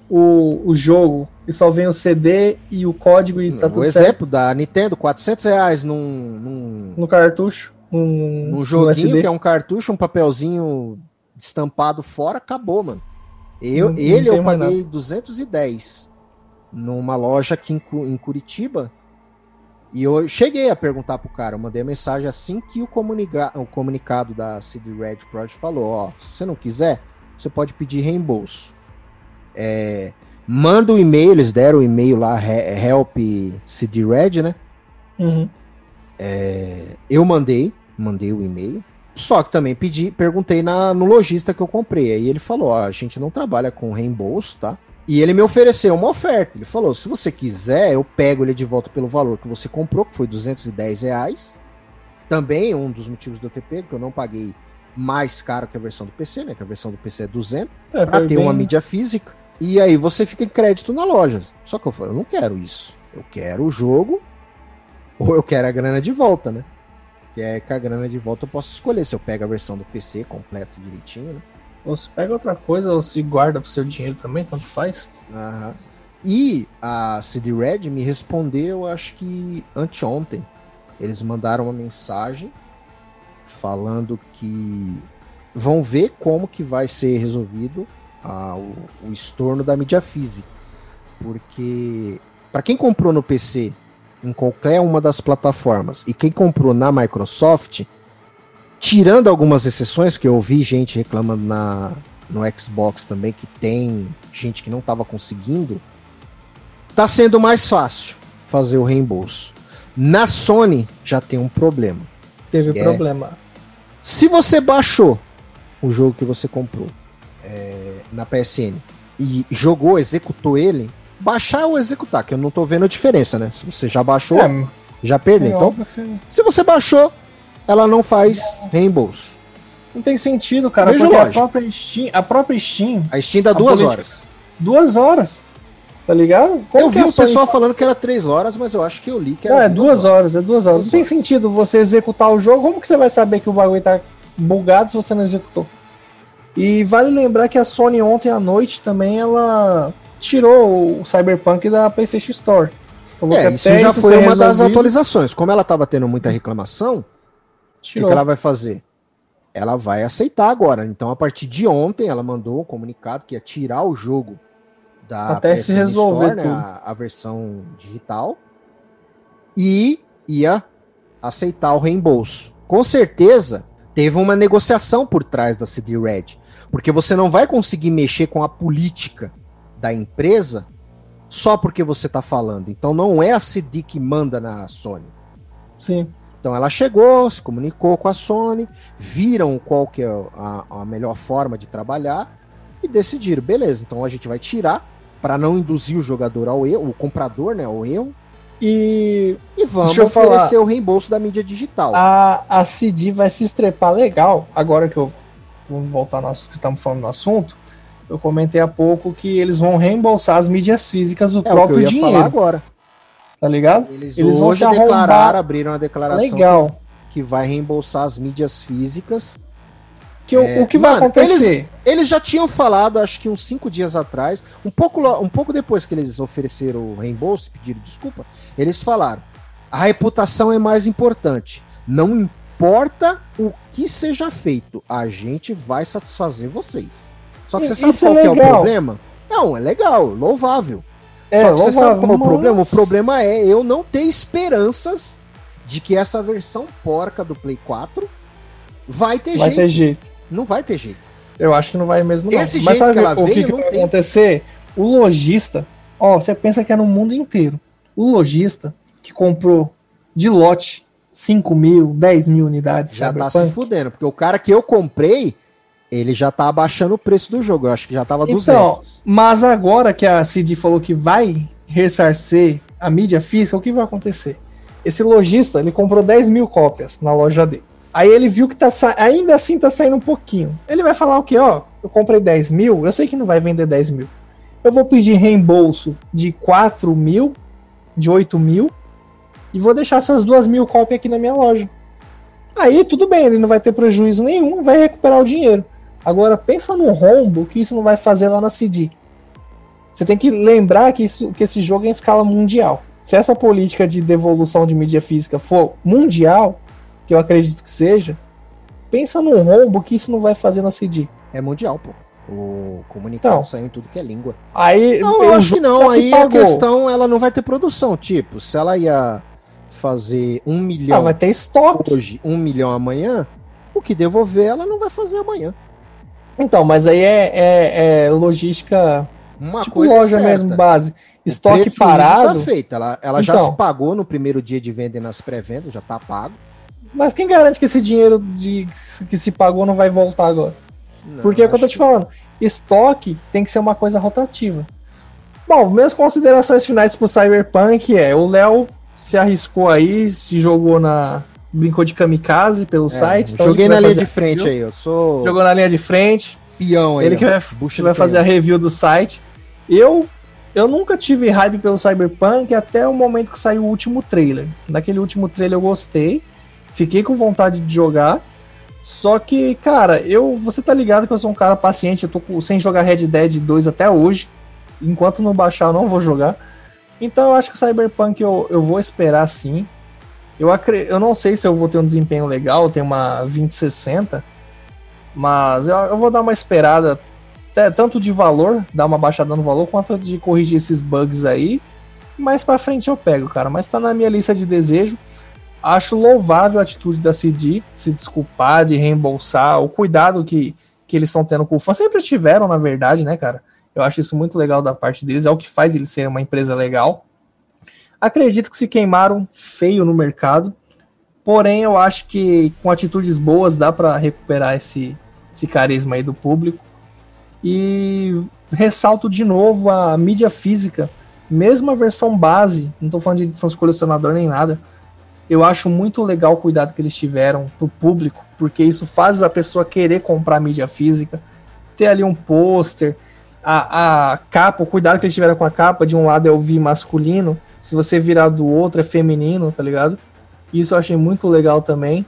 o, o jogo e só vem o CD e o código e tá o tudo certo exemplo da Nintendo, 400 reais num, num, no cartucho, num no joguinho SD. que é um cartucho, um papelzinho estampado fora, acabou, mano. Eu, Não- não ele tem eu paguei 210 numa loja aqui em, em Curitiba. E eu cheguei a perguntar pro cara, eu mandei a mensagem assim que o, comunica o comunicado da CD Red Project falou, ó, se você não quiser, você pode pedir reembolso. É, manda o e-mail, eles deram o e-mail lá, he- help CD Red, né? Uhum. Eu mandei, mandei o e-mail. Só que também pedi, perguntei na, no lojista que eu comprei. Aí ele falou: ó, a gente não trabalha com reembolso, tá? E ele me ofereceu uma oferta. Ele falou: se você quiser, eu pego ele de volta pelo valor que você comprou, que foi 210 reais. Também um dos motivos eu ter pego, que eu não paguei mais caro que a versão do PC, né? Que a versão do PC é 200, É, ter bem- uma mídia física. E aí você fica em crédito na loja. Só que eu falei: eu não quero isso. Eu quero o jogo, ou eu quero a grana de volta, né? Que é com a grana de volta eu posso escolher se eu pego a versão do PC completa direitinho, né? Ou se pega outra coisa, ou se guarda pro seu dinheiro também, tanto faz. Aham. E a CD Red me respondeu, acho que anteontem. Eles mandaram uma mensagem falando que vão ver como que vai ser resolvido ah, o, o estorno da mídia física. Porque para quem comprou no PC em qualquer uma das plataformas e quem comprou na Microsoft, tirando algumas exceções que eu ouvi gente reclamando na, no Xbox também que tem gente que não estava conseguindo, tá sendo mais fácil fazer o reembolso. Na Sony já tem um problema. Teve É. problema. Se você baixou o jogo que você comprou é, na PSN e jogou, executou ele, baixar ou executar, que eu não tô vendo a diferença, né? Se você já baixou, É, já perdeu. é Então, você- se você baixou, ela não faz reembolso. Não tem sentido, cara, Vejo porque a lógico. própria Steam, a própria Steam, A Steam dá A duas política- horas. duas horas. Tá ligado? Eu vi a o pessoal fa- falando que era três horas, mas eu acho que eu li que era Não, é duas horas, é duas horas. Duas não tem horas. sentido você executar o jogo. Como que você vai saber que o bagulho tá bugado se você não executou? E vale lembrar que a Sony ontem à noite também ela tirou o Cyberpunk da PlayStation Store. Falou É, que isso já isso foi uma das resolvido, atualizações. Como ela tava tendo muita reclamação, o que, Tirou. ela vai fazer? Ela vai aceitar agora. Então, a partir de ontem, ela mandou um comunicado que ia tirar o jogo da Até se resolver né, tudo. a, a versão digital e ia aceitar o reembolso. Com certeza, teve uma negociação por trás da CD Red, porque você não vai conseguir mexer com a política da empresa só porque você está falando. Então, não é a CD que manda na Sony. Sim. Então ela chegou, se comunicou com a Sony, viram qual que é a, a melhor forma de trabalhar e decidiram, beleza, então a gente vai tirar para não induzir o jogador ao erro, o comprador, né, ao erro, E e vamos eu falar. oferecer o reembolso da mídia digital. a, a CD vai se estrepar legal. Agora que eu vamos voltar no que estamos falando no assunto, eu comentei há pouco que eles vão reembolsar as mídias físicas do é o que eu próprio ia dinheiro, falar agora. tá ligado? Eles, Eles vão se arrombar. declararam, abriram a declaração Legal. que, que vai reembolsar as mídias físicas. Que o- É, o que vai mano, acontecer? Eles já tinham falado, acho que uns cinco dias atrás, um pouco, um pouco depois que eles ofereceram o reembolso, pediram desculpa, eles falaram: a reputação é mais importante. Não importa o que seja feito, a gente vai satisfazer vocês. Só que você sabe isso é qual que é o problema? Não, é legal, louvável. É, Só que você sabe louvável, qual é o problema? O problema é eu não ter esperanças de que essa versão porca do Play 4 vai ter Vai jeito. ter jeito. Não vai ter jeito. Eu acho que não vai mesmo, não. Esse Mas jeito sabe que ela o que, veio, que vai tem. acontecer? O lojista, ó, você pensa que é no mundo inteiro. O lojista que comprou de lote 5 mil, 10 mil unidades Já tá se fudendo, porque o cara que eu comprei, ele já tá abaixando o preço do jogo. Eu acho que já tava Então, 200. mas agora que a CD falou que vai ressarcer a mídia física, o que vai acontecer? Esse lojista, ele comprou 10 mil cópias na loja dele. Aí ele viu que tá sa... ainda assim tá saindo um pouquinho. Ele vai falar o que, ó? Eu comprei 10 mil, eu sei que não vai vender 10 mil. Eu vou pedir reembolso de 4 mil, de 8 mil, e vou deixar essas duas mil cópias aqui na minha loja. Aí tudo bem, ele não vai ter prejuízo nenhum, vai recuperar o dinheiro. Agora pensa no rombo que isso não vai fazer lá na CD. Você tem que lembrar que, isso, que esse jogo é em escala mundial. Se essa política de devolução de mídia física for mundial, que eu acredito que seja, pensa no rombo que isso não vai fazer na CD. É mundial, pô. O comunicado Então. saiu em tudo que é língua. Aí Não, eu acho que não. Aí a pagou. questão, ela não vai ter produção. Tipo, se ela ia fazer um milhão Ah, vai ter estoque. hoje, um milhão amanhã, o que devolver ela não vai fazer amanhã. Então, mas aí é, é- é logística, Uma tipo coisa é loja certa. mesmo, base. Estoque prejuízo parado. Tá feito. Ela, ela já Então. se pagou no primeiro dia de venda e nas pré-vendas, já tá pago. Mas quem garante que esse dinheiro de, que se pagou não vai voltar agora? Não, Porque é o que eu tô te falando. Estoque tem que ser uma coisa rotativa. Bom, minhas considerações finais pro Cyberpunk é: o Léo se arriscou aí, se jogou na. Brincou de kamikaze pelo É, site. então joguei na linha de frente review. aí, eu sou Jogou na linha de frente. peão aí. ele que ó, vai, que vai fazer a review do site. Eu. Eu nunca tive hype pelo Cyberpunk até o momento que saiu o último trailer. Naquele último trailer eu gostei. Fiquei com vontade de jogar. Só que, cara, eu. Você tá ligado que eu sou um cara paciente, eu tô sem jogar Red Dead 2 até hoje. Enquanto não baixar, eu não vou jogar. Então eu acho que o Cyberpunk eu, eu vou esperar sim. Eu, acre... eu não sei se eu vou ter um desempenho legal, tem uma 2060. Mas eu, eu vou dar uma esperada, tanto de valor, dar uma baixada no valor, quanto de corrigir esses bugs aí. Mais pra frente eu pego, cara. Mas tá na minha lista de desejo. Acho louvável a atitude da CD, se desculpar, de reembolsar, o cuidado que, que eles estão tendo com o fã. Sempre tiveram, na verdade, né, cara? Eu acho isso muito legal da parte deles, é o que faz eles serem uma empresa legal. Acredito que se queimaram feio no mercado, porém eu acho que com atitudes boas dá para recuperar esse, esse carisma aí do público. E ressalto de novo a mídia física, mesmo a versão base, não estou falando de edição de colecionador nem nada. Eu acho muito legal o cuidado que eles tiveram pro público, porque isso faz a pessoa querer comprar mídia física, ter ali um pôster, a, a capa, o cuidado que eles tiveram com a capa, de um lado é o V masculino, se você virar do outro é feminino, tá ligado? Isso eu achei muito legal também.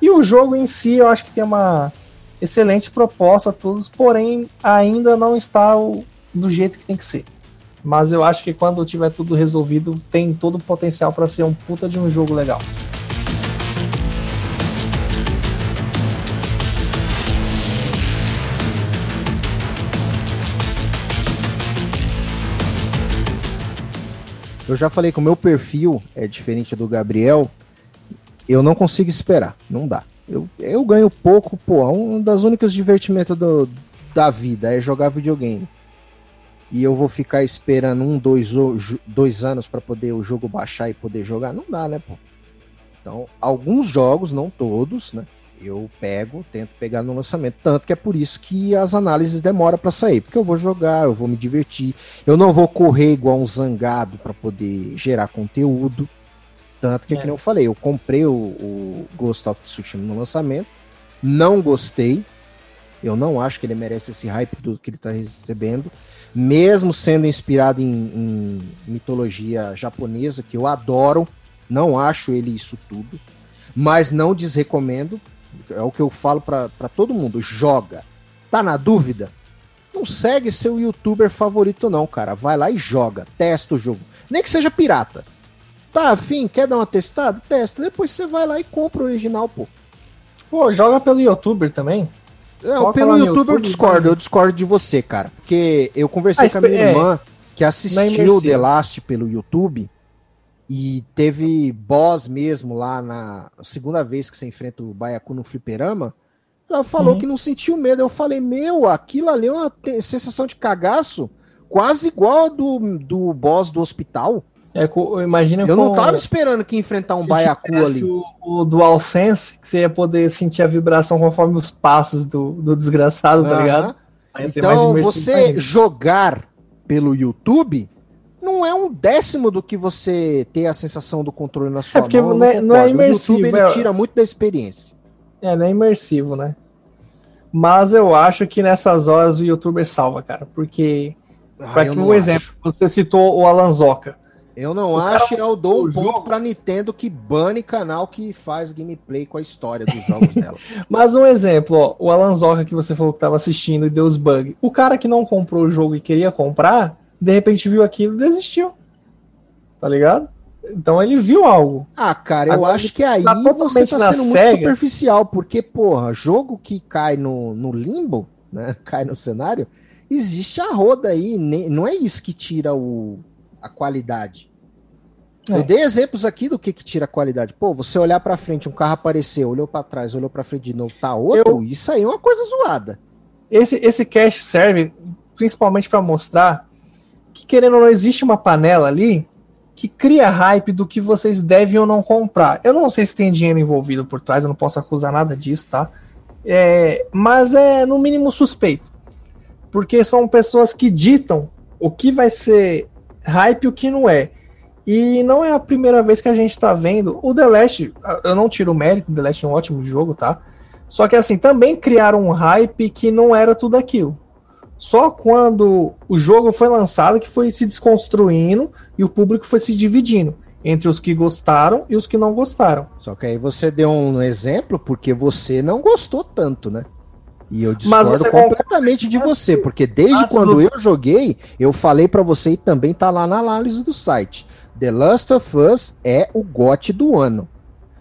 E o jogo em si, eu acho que tem uma excelente proposta a todos, porém ainda não está o, do jeito que tem que ser. Mas eu acho que quando tiver tudo resolvido, tem todo o potencial para ser um puta de um jogo legal. Eu já falei que o meu perfil é diferente do Gabriel. Eu não consigo esperar, não dá. Eu, eu ganho pouco, pô. Um das únicas divertimentos do, da vida é jogar videogame. E eu vou ficar esperando um, dois, dois anos para poder o jogo baixar e poder jogar? Não dá, né, pô? Então, alguns jogos, não todos, né? Eu pego, tento pegar no lançamento. Tanto que é por isso que as análises demoram para sair, porque eu vou jogar, eu vou me divertir, eu não vou correr igual um zangado para poder gerar conteúdo. Tanto que, é. como eu falei, eu comprei o, o, Ghost of Tsushima no lançamento, não gostei, eu não acho que ele merece esse hype do que ele está recebendo, mesmo sendo inspirado em, em mitologia japonesa, que eu adoro, não acho ele isso tudo mas não desrecomendo. É o que eu falo para todo mundo. Joga. Tá na dúvida? Não segue seu youtuber favorito, não, cara. Vai lá e joga. Testa o jogo. Nem que seja pirata. Tá afim? Quer dar uma testada? Testa. Depois você vai lá e compra o original, pô. Pô, joga pelo youtuber também. Não, pelo youtuber YouTube, eu discordo. Eu discordo de você, cara. Porque eu conversei ah, com a minha é, irmã que assistiu The Last pelo YouTube e teve boss mesmo lá na segunda vez que você enfrenta o Baiacu no fliperama. Ela falou uhum. que não sentiu medo. Eu falei, meu, aquilo ali é uma sensação de cagaço quase igual a do, do boss do hospital. É, imagina Eu com... não tava esperando que enfrentar um baiacu ali. O, o DualSense, que você ia poder sentir a vibração conforme os passos do, do desgraçado, tá ligado? Então, você ainda. jogar pelo YouTube não é um décimo do que você ter a sensação do controle na sua é porque mão. Não é, não é imersivo. O YouTube, ele é... tira muito da experiência. É, não é imersivo, né? Mas eu acho que nessas horas o youtuber salva, cara. Porque, ah, para que um exemplo, você citou o Alanzoca. Eu não o acho, eu dou um ponto jogo. pra Nintendo que bane canal que faz gameplay com a história dos jogos dela. Mas um exemplo, ó, o Alanzoca que você falou que tava assistindo e deu os bugs. O cara que não comprou o jogo e queria comprar, de repente viu aquilo e desistiu. Tá ligado? Então ele viu algo. Ah, cara, Agora, eu acho que aí tá você tá sendo muito superficial, porque, porra, jogo que cai no, no limbo, né? Cai no cenário, existe a roda aí. Não é isso que tira o, a qualidade. É. Eu dei exemplos aqui do que, que tira a qualidade. Pô, você olhar para frente, um carro apareceu, olhou para trás, olhou para frente de novo, tá outro, eu... isso aí é uma coisa zoada. Esse, esse cache serve principalmente para mostrar que querendo ou não existe uma panela ali que cria hype do que vocês devem ou não comprar. Eu não sei se tem dinheiro envolvido por trás, eu não posso acusar nada disso, tá? É, mas é no mínimo suspeito. Porque são pessoas que ditam o que vai ser hype e o que não é. E não é a primeira vez que a gente tá vendo. O The Last, eu não tiro o mérito, The Last é um ótimo jogo, tá? Só que assim, também criaram um hype que não era tudo aquilo. Só quando o jogo foi lançado que foi se desconstruindo e o público foi se dividindo. entre os que gostaram e os que não gostaram. Só que aí você deu um exemplo porque você não gostou tanto, né? E eu discordo completamente de você, porque desde quando do- eu joguei, eu falei pra você e também tá lá na análise do site. The Last of Us é o GOT do ano.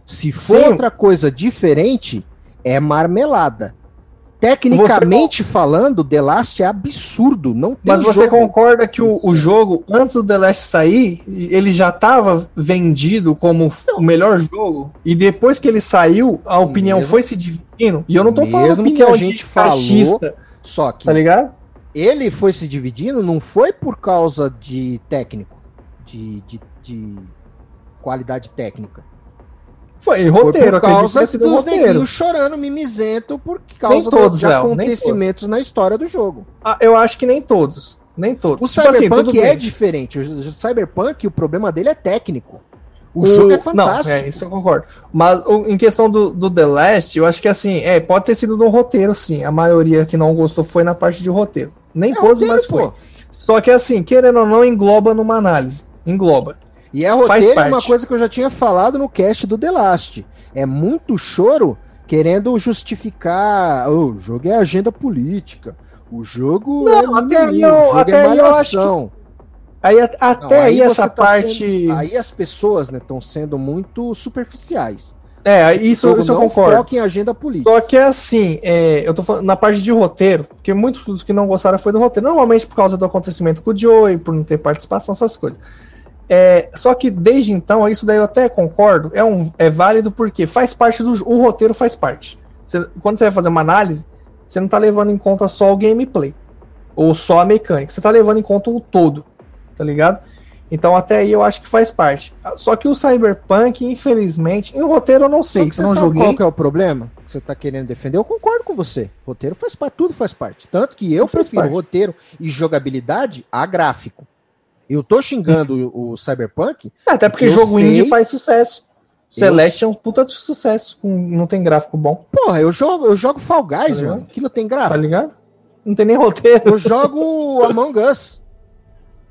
Se for Sim. outra coisa diferente, é marmelada. Tecnicamente falando, The Last é absurdo, não Mas você concorda que o, o jogo, antes do The Last sair, ele já estava vendido como f- o melhor jogo? E depois que ele saiu, a opinião Mesmo- foi se dividindo? E eu não tô falando Mesmo que opinião a gente de falou, fascista, Só que tá ligado? ele foi se dividindo não foi por causa de técnico, de, de, de qualidade técnica. Foi Foi roteiro, por acredito que causa sido dos roteiro. chorando mimizento por causa todos, de Léo, acontecimentos na história do jogo. Ah, eu acho que nem todos. Nem todos. O Tipo assim, Cyberpunk tudo é bem. diferente. O o Cyberpunk, o problema dele é técnico. O, O- jogo é fantástico. Não, é, isso eu concordo. Mas o- em questão do, do The Last, eu acho que assim, é, pode ter sido no roteiro, sim. A maioria que não gostou foi na parte de roteiro. Nem É todos, roteiro, mas foi. pô. Só que assim, querendo ou não, engloba numa análise. Engloba. E é roteiro parte. uma coisa que eu já tinha falado no cast do The Last. É muito choro querendo justificar. "Oh, o jogo é agenda política. O jogo Não, é até aí eu- jogo até é aí eu acho malhação. Aí até Não, aí, você essa tá parte. sendo- aí as pessoas estão sendo muito superficiais. É, isso, isso eu não concordo. foca em agenda política. Só que é assim, é, eu tô falando na parte de roteiro, porque muitos dos que não gostaram foi do roteiro, normalmente por causa do acontecimento com o Joey, por não ter participação, essas coisas. É, só que desde então, isso daí eu até concordo, é, um, é válido porque faz parte do o roteiro faz parte. Você- quando você vai fazer uma análise, você não tá levando em conta só o gameplay ou só a mecânica, você tá levando em conta o todo, tá ligado? Então até aí eu acho que faz parte. Só que o Cyberpunk, infelizmente, em roteiro eu não sei, que eu não joguei. qual que é o problema que você tá querendo defender? Eu concordo com você. Roteiro faz parte, tudo faz parte. Tanto que eu Tudo prefiro roteiro e jogabilidade a gráfico. Eu tô xingando o, o Cyberpunk, Até porque Eu jogo sei- indie faz sucesso. Eu Celeste é um puta de sucesso, com, não tem gráfico bom, porra, eu jogo, eu jogo Fall Guys, Tá mano. Aquilo tem tá gráfico. ligado? Não tem nem roteiro. Eu jogo Among Us.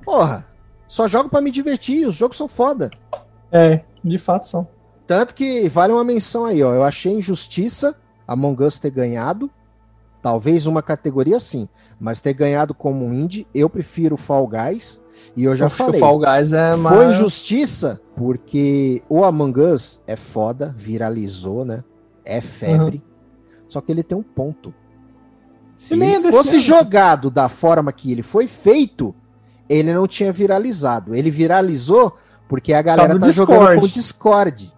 Porra, só jogo pra me divertir, os jogos são foda. É, de fato são. Tanto que vale uma menção aí, ó. Eu achei injustiça Among Us ter ganhado. Talvez uma categoria sim. Mas ter ganhado como indie, eu prefiro Fall Guys. E eu já Acho falei. que o Fall Guys é Foi mais... injustiça porque o Among Us é foda, viralizou, né? É febre. Só que ele tem um ponto. Se é ele desse fosse ano. jogado da forma que ele foi feito, ele não tinha viralizado. Ele viralizou porque a galera do tá jogando com o Discord.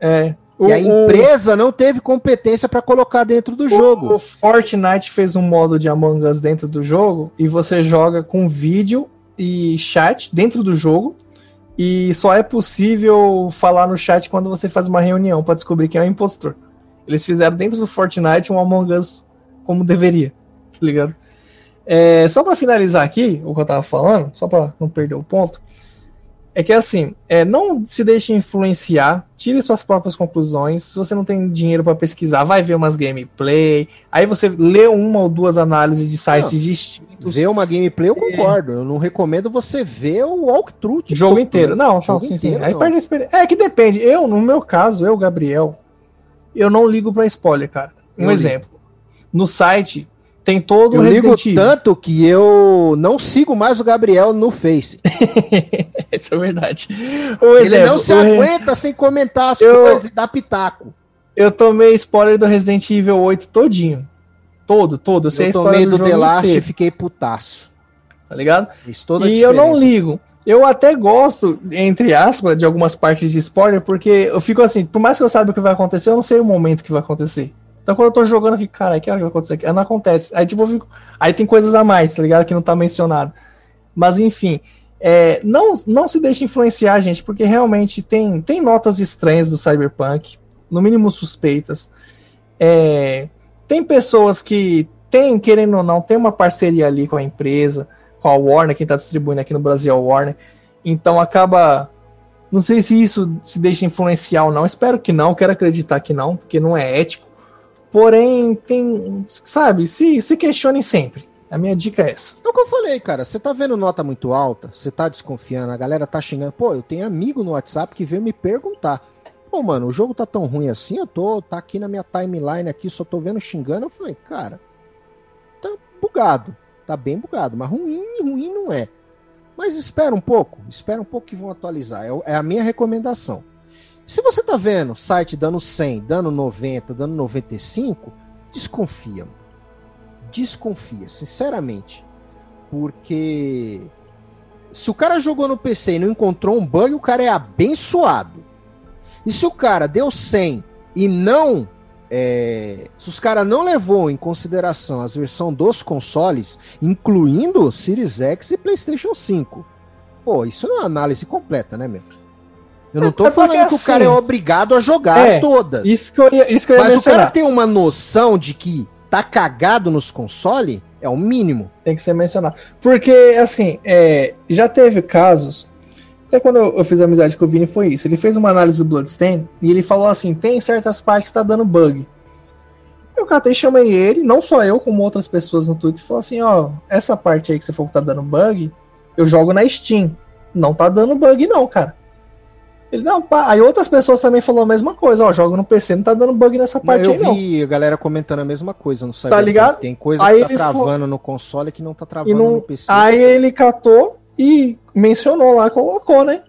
É. O, E a o- empresa não teve competência pra colocar dentro do jogo. O Fortnite fez um modo de Among Us dentro do jogo e você joga com vídeo e chat dentro do jogo. E só é possível falar no chat quando você faz uma reunião pra descobrir quem é o impostor. Eles fizeram dentro do Fortnite um Among Us como deveria, tá ligado? É, só pra finalizar aqui o que eu tava falando, só pra não perder o ponto, é que assim, é, não se deixe influenciar, tire suas próprias conclusões. Se você não tem dinheiro pra pesquisar, vai ver umas gameplay, aí você lê uma ou duas análises de sites Não, distintos. Ver uma gameplay eu concordo. Eu não recomendo você ver o walkthrough. de Jogo inteiro. né? Não, não, Jogo sim, sim. inteiro, Aí não. perde a experiência. É que depende. Eu, no meu caso, eu, Gabriel, eu não ligo pra spoiler, cara. Um Eu exemplo. No site tem todo Eu o ligo Resident Evil. tanto que eu não sigo mais o Gabriel no Face. Isso é verdade. Ele exemplo, não se Re- aguenta sem comentar as Eu- coisas e dar pitaco. Eu tomei spoiler do Resident Evil 8 todinho. Todo, todo. Eu Eu tomei do do The Last e fiquei putaço. tá ligado? Toda e eu não ligo. Eu até gosto, entre aspas, de algumas partes de spoiler, porque eu fico assim, por mais que eu saiba o que vai acontecer, eu não sei o momento que vai acontecer. Então quando eu tô jogando, eu fico, cara, que hora que vai acontecer aqui? Aí não acontece. Aí tipo, fico. Aí tem coisas a mais, tá ligado? Que não tá mencionado. Mas enfim. é, não, não se deixe influenciar, gente, porque realmente tem, tem notas estranhas do Cyberpunk, no mínimo suspeitas. É, tem pessoas que tem, querendo ou não, tem uma parceria ali com a empresa, com a Warner, quem tá distribuindo aqui no Brasil é a Warner. Então acaba. Não sei se isso se deixa influenciar ou não. Espero que não, quero acreditar que não, porque não é ético. Porém, tem. Sabe, se, se questionem sempre. A minha dica é essa. É o que eu falei, cara. Você tá vendo nota muito alta, você tá desconfiando, a galera tá xingando. Pô, eu tenho amigo no WhatsApp que veio me perguntar. Pô, mano, o jogo tá tão ruim assim, eu tô, tá aqui na minha timeline aqui, só tô vendo xingando. Eu falei, cara, tá bugado. Tá bem bugado, mas ruim, ruim não é. Mas espera um pouco, espera um pouco que vão atualizar. É, é a minha recomendação. Se você tá vendo site dando 100, dando 90, dando 95, desconfia. Desconfia, sinceramente. Porque se o cara jogou no PC e não encontrou um bug, o cara é abençoado. E se o cara deu 100 e não. É, se os caras não levou em consideração as versões dos consoles, incluindo Series X e PlayStation 5, pô, isso não é análise completa, né, meu? Eu não tô é falando que assim, o cara é assim, obrigado a jogar é, todas. Isso que eu ia, isso que eu ia Mas mencionar. o cara tem uma noção de que tá cagado nos consoles é o mínimo. Tem que ser mencionado. Porque, assim, é, já teve casos. Até quando eu, eu, fiz amizade com o Vini, foi isso. Ele fez uma análise do Bloodstain e ele falou assim: tem certas partes que tá dando bug. Eu catei, chamei ele, não só eu, como outras pessoas no Twitter, e falou assim: ó, essa parte aí que você falou que tá dando bug, eu jogo na Steam. Não tá dando bug, não, cara. Ele, não, pá. Aí outras pessoas também falaram a mesma coisa, ó, joga no PC, não tá dando bug nessa parte não, eu aí, não. vi a galera comentando a mesma coisa no site. Tá ligado? Tem coisa aí que tá travando no console que não tá travando não... no PC. Aí ele catou e mencionou lá, colocou, né?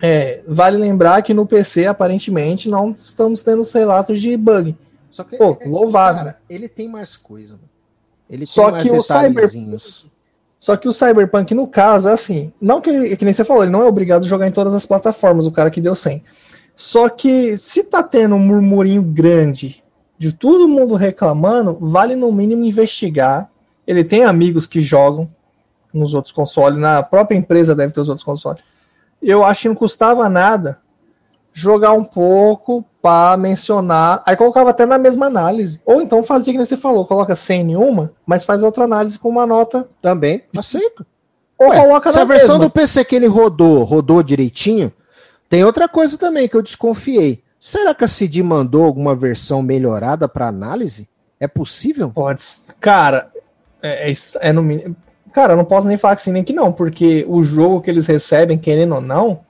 É, vale lembrar que no PC, aparentemente, não estamos tendo os relatos de bug. Só que, Pô, é, louvável. Cara, ele tem mais coisa, mano. Ele Só que o Cyberpunk, só que o Cyberpunk, no caso, é assim. Não que, que nem você falou, ele não é obrigado a jogar em todas as plataformas, o cara que deu 100. Só que se tá tendo um murmurinho grande de todo mundo reclamando, vale no mínimo investigar. Ele tem amigos que jogam nos outros consoles, na própria empresa deve ter os outros consoles. Eu acho que não custava nada jogar um pouco para mencionar. Aí colocava até na mesma análise. Ou então fazia que você falou, coloca sem nenhuma, mas faz outra análise com uma nota. Também, aceito. Ou Ué, coloca se a versão mesma. do PC que ele rodou, rodou direitinho, tem outra coisa também que eu desconfiei. Será que a CD mandou alguma versão melhorada para análise? É possível? Pode. Cara, é, é, é no mínimo. Cara, eu não posso nem falar que sim nem que não, porque o jogo que eles recebem, querendo ou não,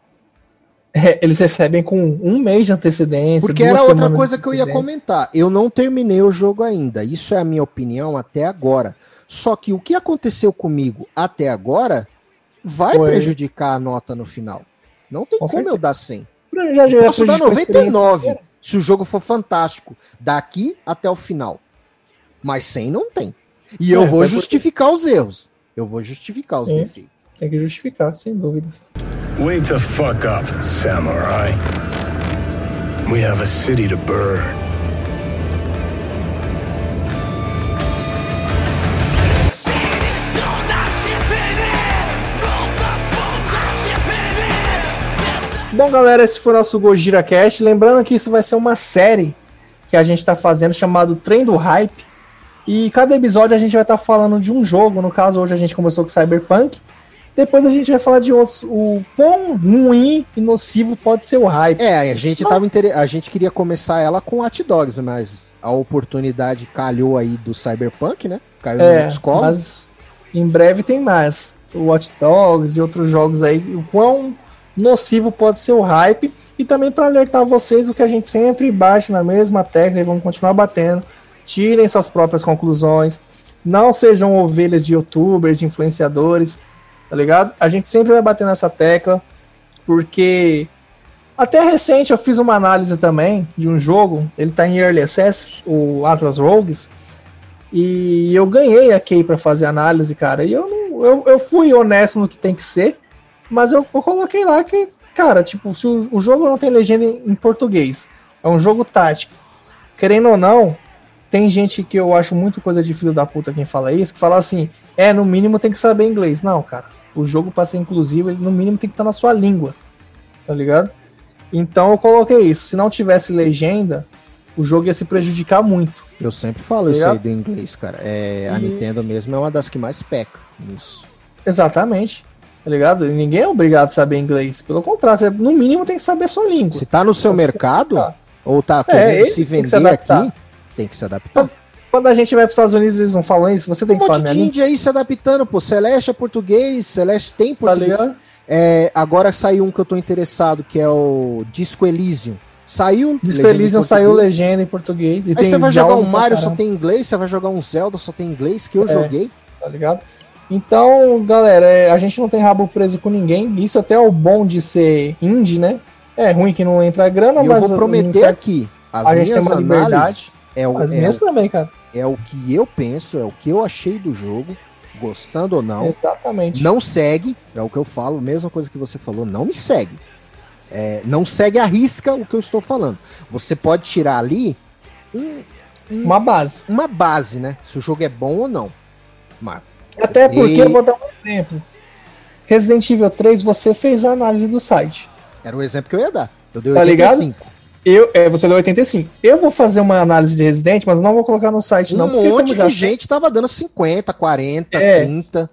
é, eles recebem com um mês de antecedência. Porque era outra coisa que eu ia comentar. Eu não terminei o jogo ainda. Isso é a minha opinião até agora. Só que o que aconteceu comigo até agora vai Foi. prejudicar a nota no final. Não tem com como certeza. eu dar 100. Já, já eu posso dar 99 se o jogo for fantástico. Daqui até o final. Mas 100 não tem. E é, eu vou justificar os erros. Eu vou justificar Sim. os defeitos. Tem que justificar, sem dúvidas. Wake the fuck up, samurai. We have a city to burn. Bom, galera, esse foi o nosso Gojira Cast. Lembrando que isso vai ser uma série que a gente está fazendo chamado Trem do Hype. E cada episódio a gente vai estar tá falando de um jogo. No caso, hoje a gente começou com Cyberpunk. Depois a gente vai falar de outros. O quão ruim e nocivo pode ser o hype. É, a gente, tava inter... a gente queria começar ela com Hot Dogs, mas a oportunidade calhou aí do Cyberpunk, né? Caiu é, no Mas em breve tem mais. O Hot Dogs e outros jogos aí. O quão nocivo pode ser o hype. E também para alertar vocês o que a gente sempre bate na mesma técnica e vamos continuar batendo. Tirem suas próprias conclusões. Não sejam ovelhas de youtubers, de influenciadores tá ligado? A gente sempre vai bater nessa tecla, porque até recente eu fiz uma análise também de um jogo, ele tá em Early Access, o Atlas Rogues, e eu ganhei a Key para fazer análise, cara, e eu, não, eu, eu fui honesto no que tem que ser, mas eu, eu coloquei lá que, cara, tipo, se o, o jogo não tem legenda em, em português, é um jogo tático, querendo ou não, tem gente que eu acho muito coisa de filho da puta quem fala isso, que fala assim, é, no mínimo tem que saber inglês. Não, cara o jogo para ser inclusivo, ele no mínimo tem que estar tá na sua língua, tá ligado? Então eu coloquei isso. Se não tivesse legenda, o jogo ia se prejudicar muito. Eu sempre falo tá isso aí do inglês, cara. É, a Nintendo mesmo é uma das que mais peca nisso. Exatamente. Tá ligado? Ninguém é obrigado a saber inglês. Pelo contrário, você, no mínimo tem que saber a sua língua. Se tá no seu mercado, ou tá é, querendo é, se vender aqui, tem que se adaptar. Quando a gente vai para os Estados Unidos, eles não falam isso, você tem Um que falar monte minha de língua. índia aí se adaptando, pô. Celeste é português, Celeste tem Tá português. ligado? É, agora saiu um que eu tô interessado, que é o Disco Elysium. Saiu. Disco Elysium saiu legenda em português. E Aí você vai jogar um Mario, só tem inglês, você vai jogar um Zelda, só tem inglês, que eu É. joguei. Tá ligado? Então, galera, é, a gente não tem rabo preso com ninguém. Isso até é o bom de ser indie, né? É ruim que não entra grana, eu mas vou em prometer certo- aqui. As a gente tem uma liberdade. é o, As é, minhas o, também, cara. É o que eu penso, é o que eu achei do jogo, gostando ou não. Exatamente. Não segue, é o que eu falo, mesma coisa que você falou, não me segue. É, não segue a risca o que eu estou falando. Você pode tirar ali um- Uma base. uma base, né? Se o jogo é bom ou não. Mas Até porque E- eu vou dar um exemplo. Resident Evil 3, você fez a análise do site. era o exemplo que eu ia dar. Eu dei Tá ligado? 85. Eu, é, você deu 85. Eu vou fazer uma análise de Resident, mas não vou colocar no site, não. Um porque monte de gente tava dando 50, 40, É. 30.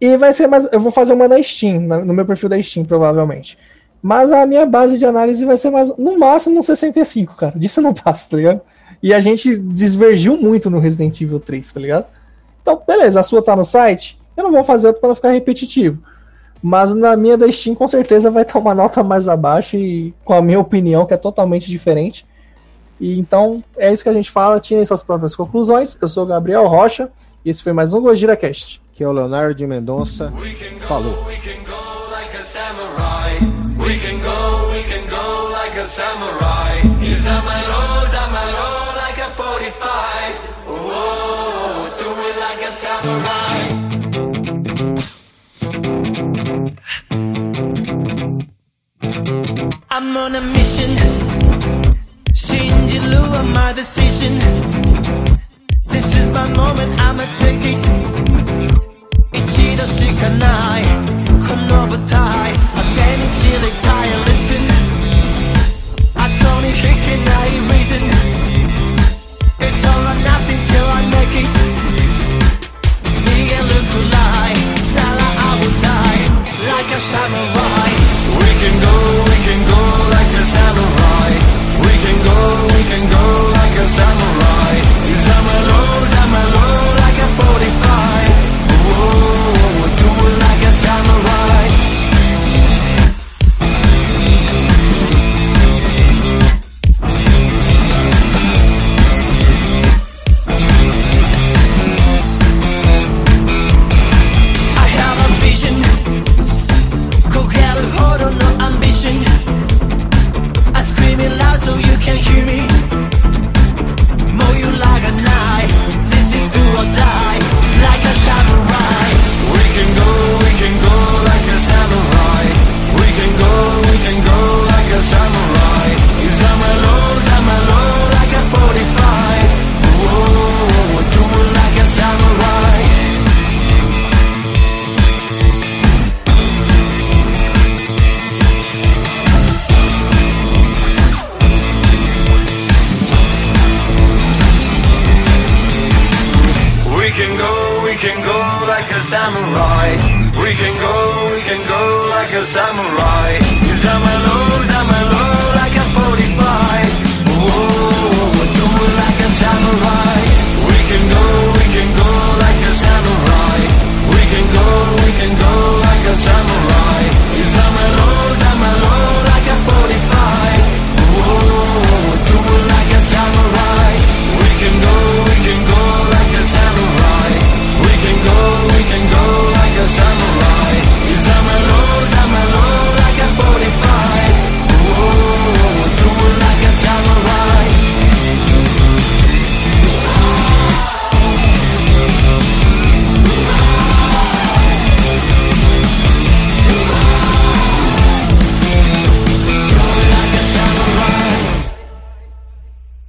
E vai ser mais. Eu vou fazer uma na Steam, na- no meu perfil da Steam, provavelmente. Mas a minha base de análise vai ser mais. No máximo um 65, cara. Disso eu não passo, tá ligado? E a gente desvergiu muito no Resident Evil 3, tá ligado? Então, beleza, a sua tá no site. Eu não vou fazer outra pra não ficar repetitivo. Mas na minha da Steam, com certeza, vai estar uma nota mais abaixo e com a minha opinião, que é totalmente diferente. E então, é isso que a gente fala. Tirem suas próprias conclusões. Eu sou o Gabriel Rocha. E esse foi mais um Gojira Cast. Que é o Leonardo de Mendonça. Falou. We I'm on a mission. Shinjilu on my decision. This is my moment, I'ma take it. 一度しかないこの舞台当てに散りたい Listen 後に引けない reason It's all or nothing till I make it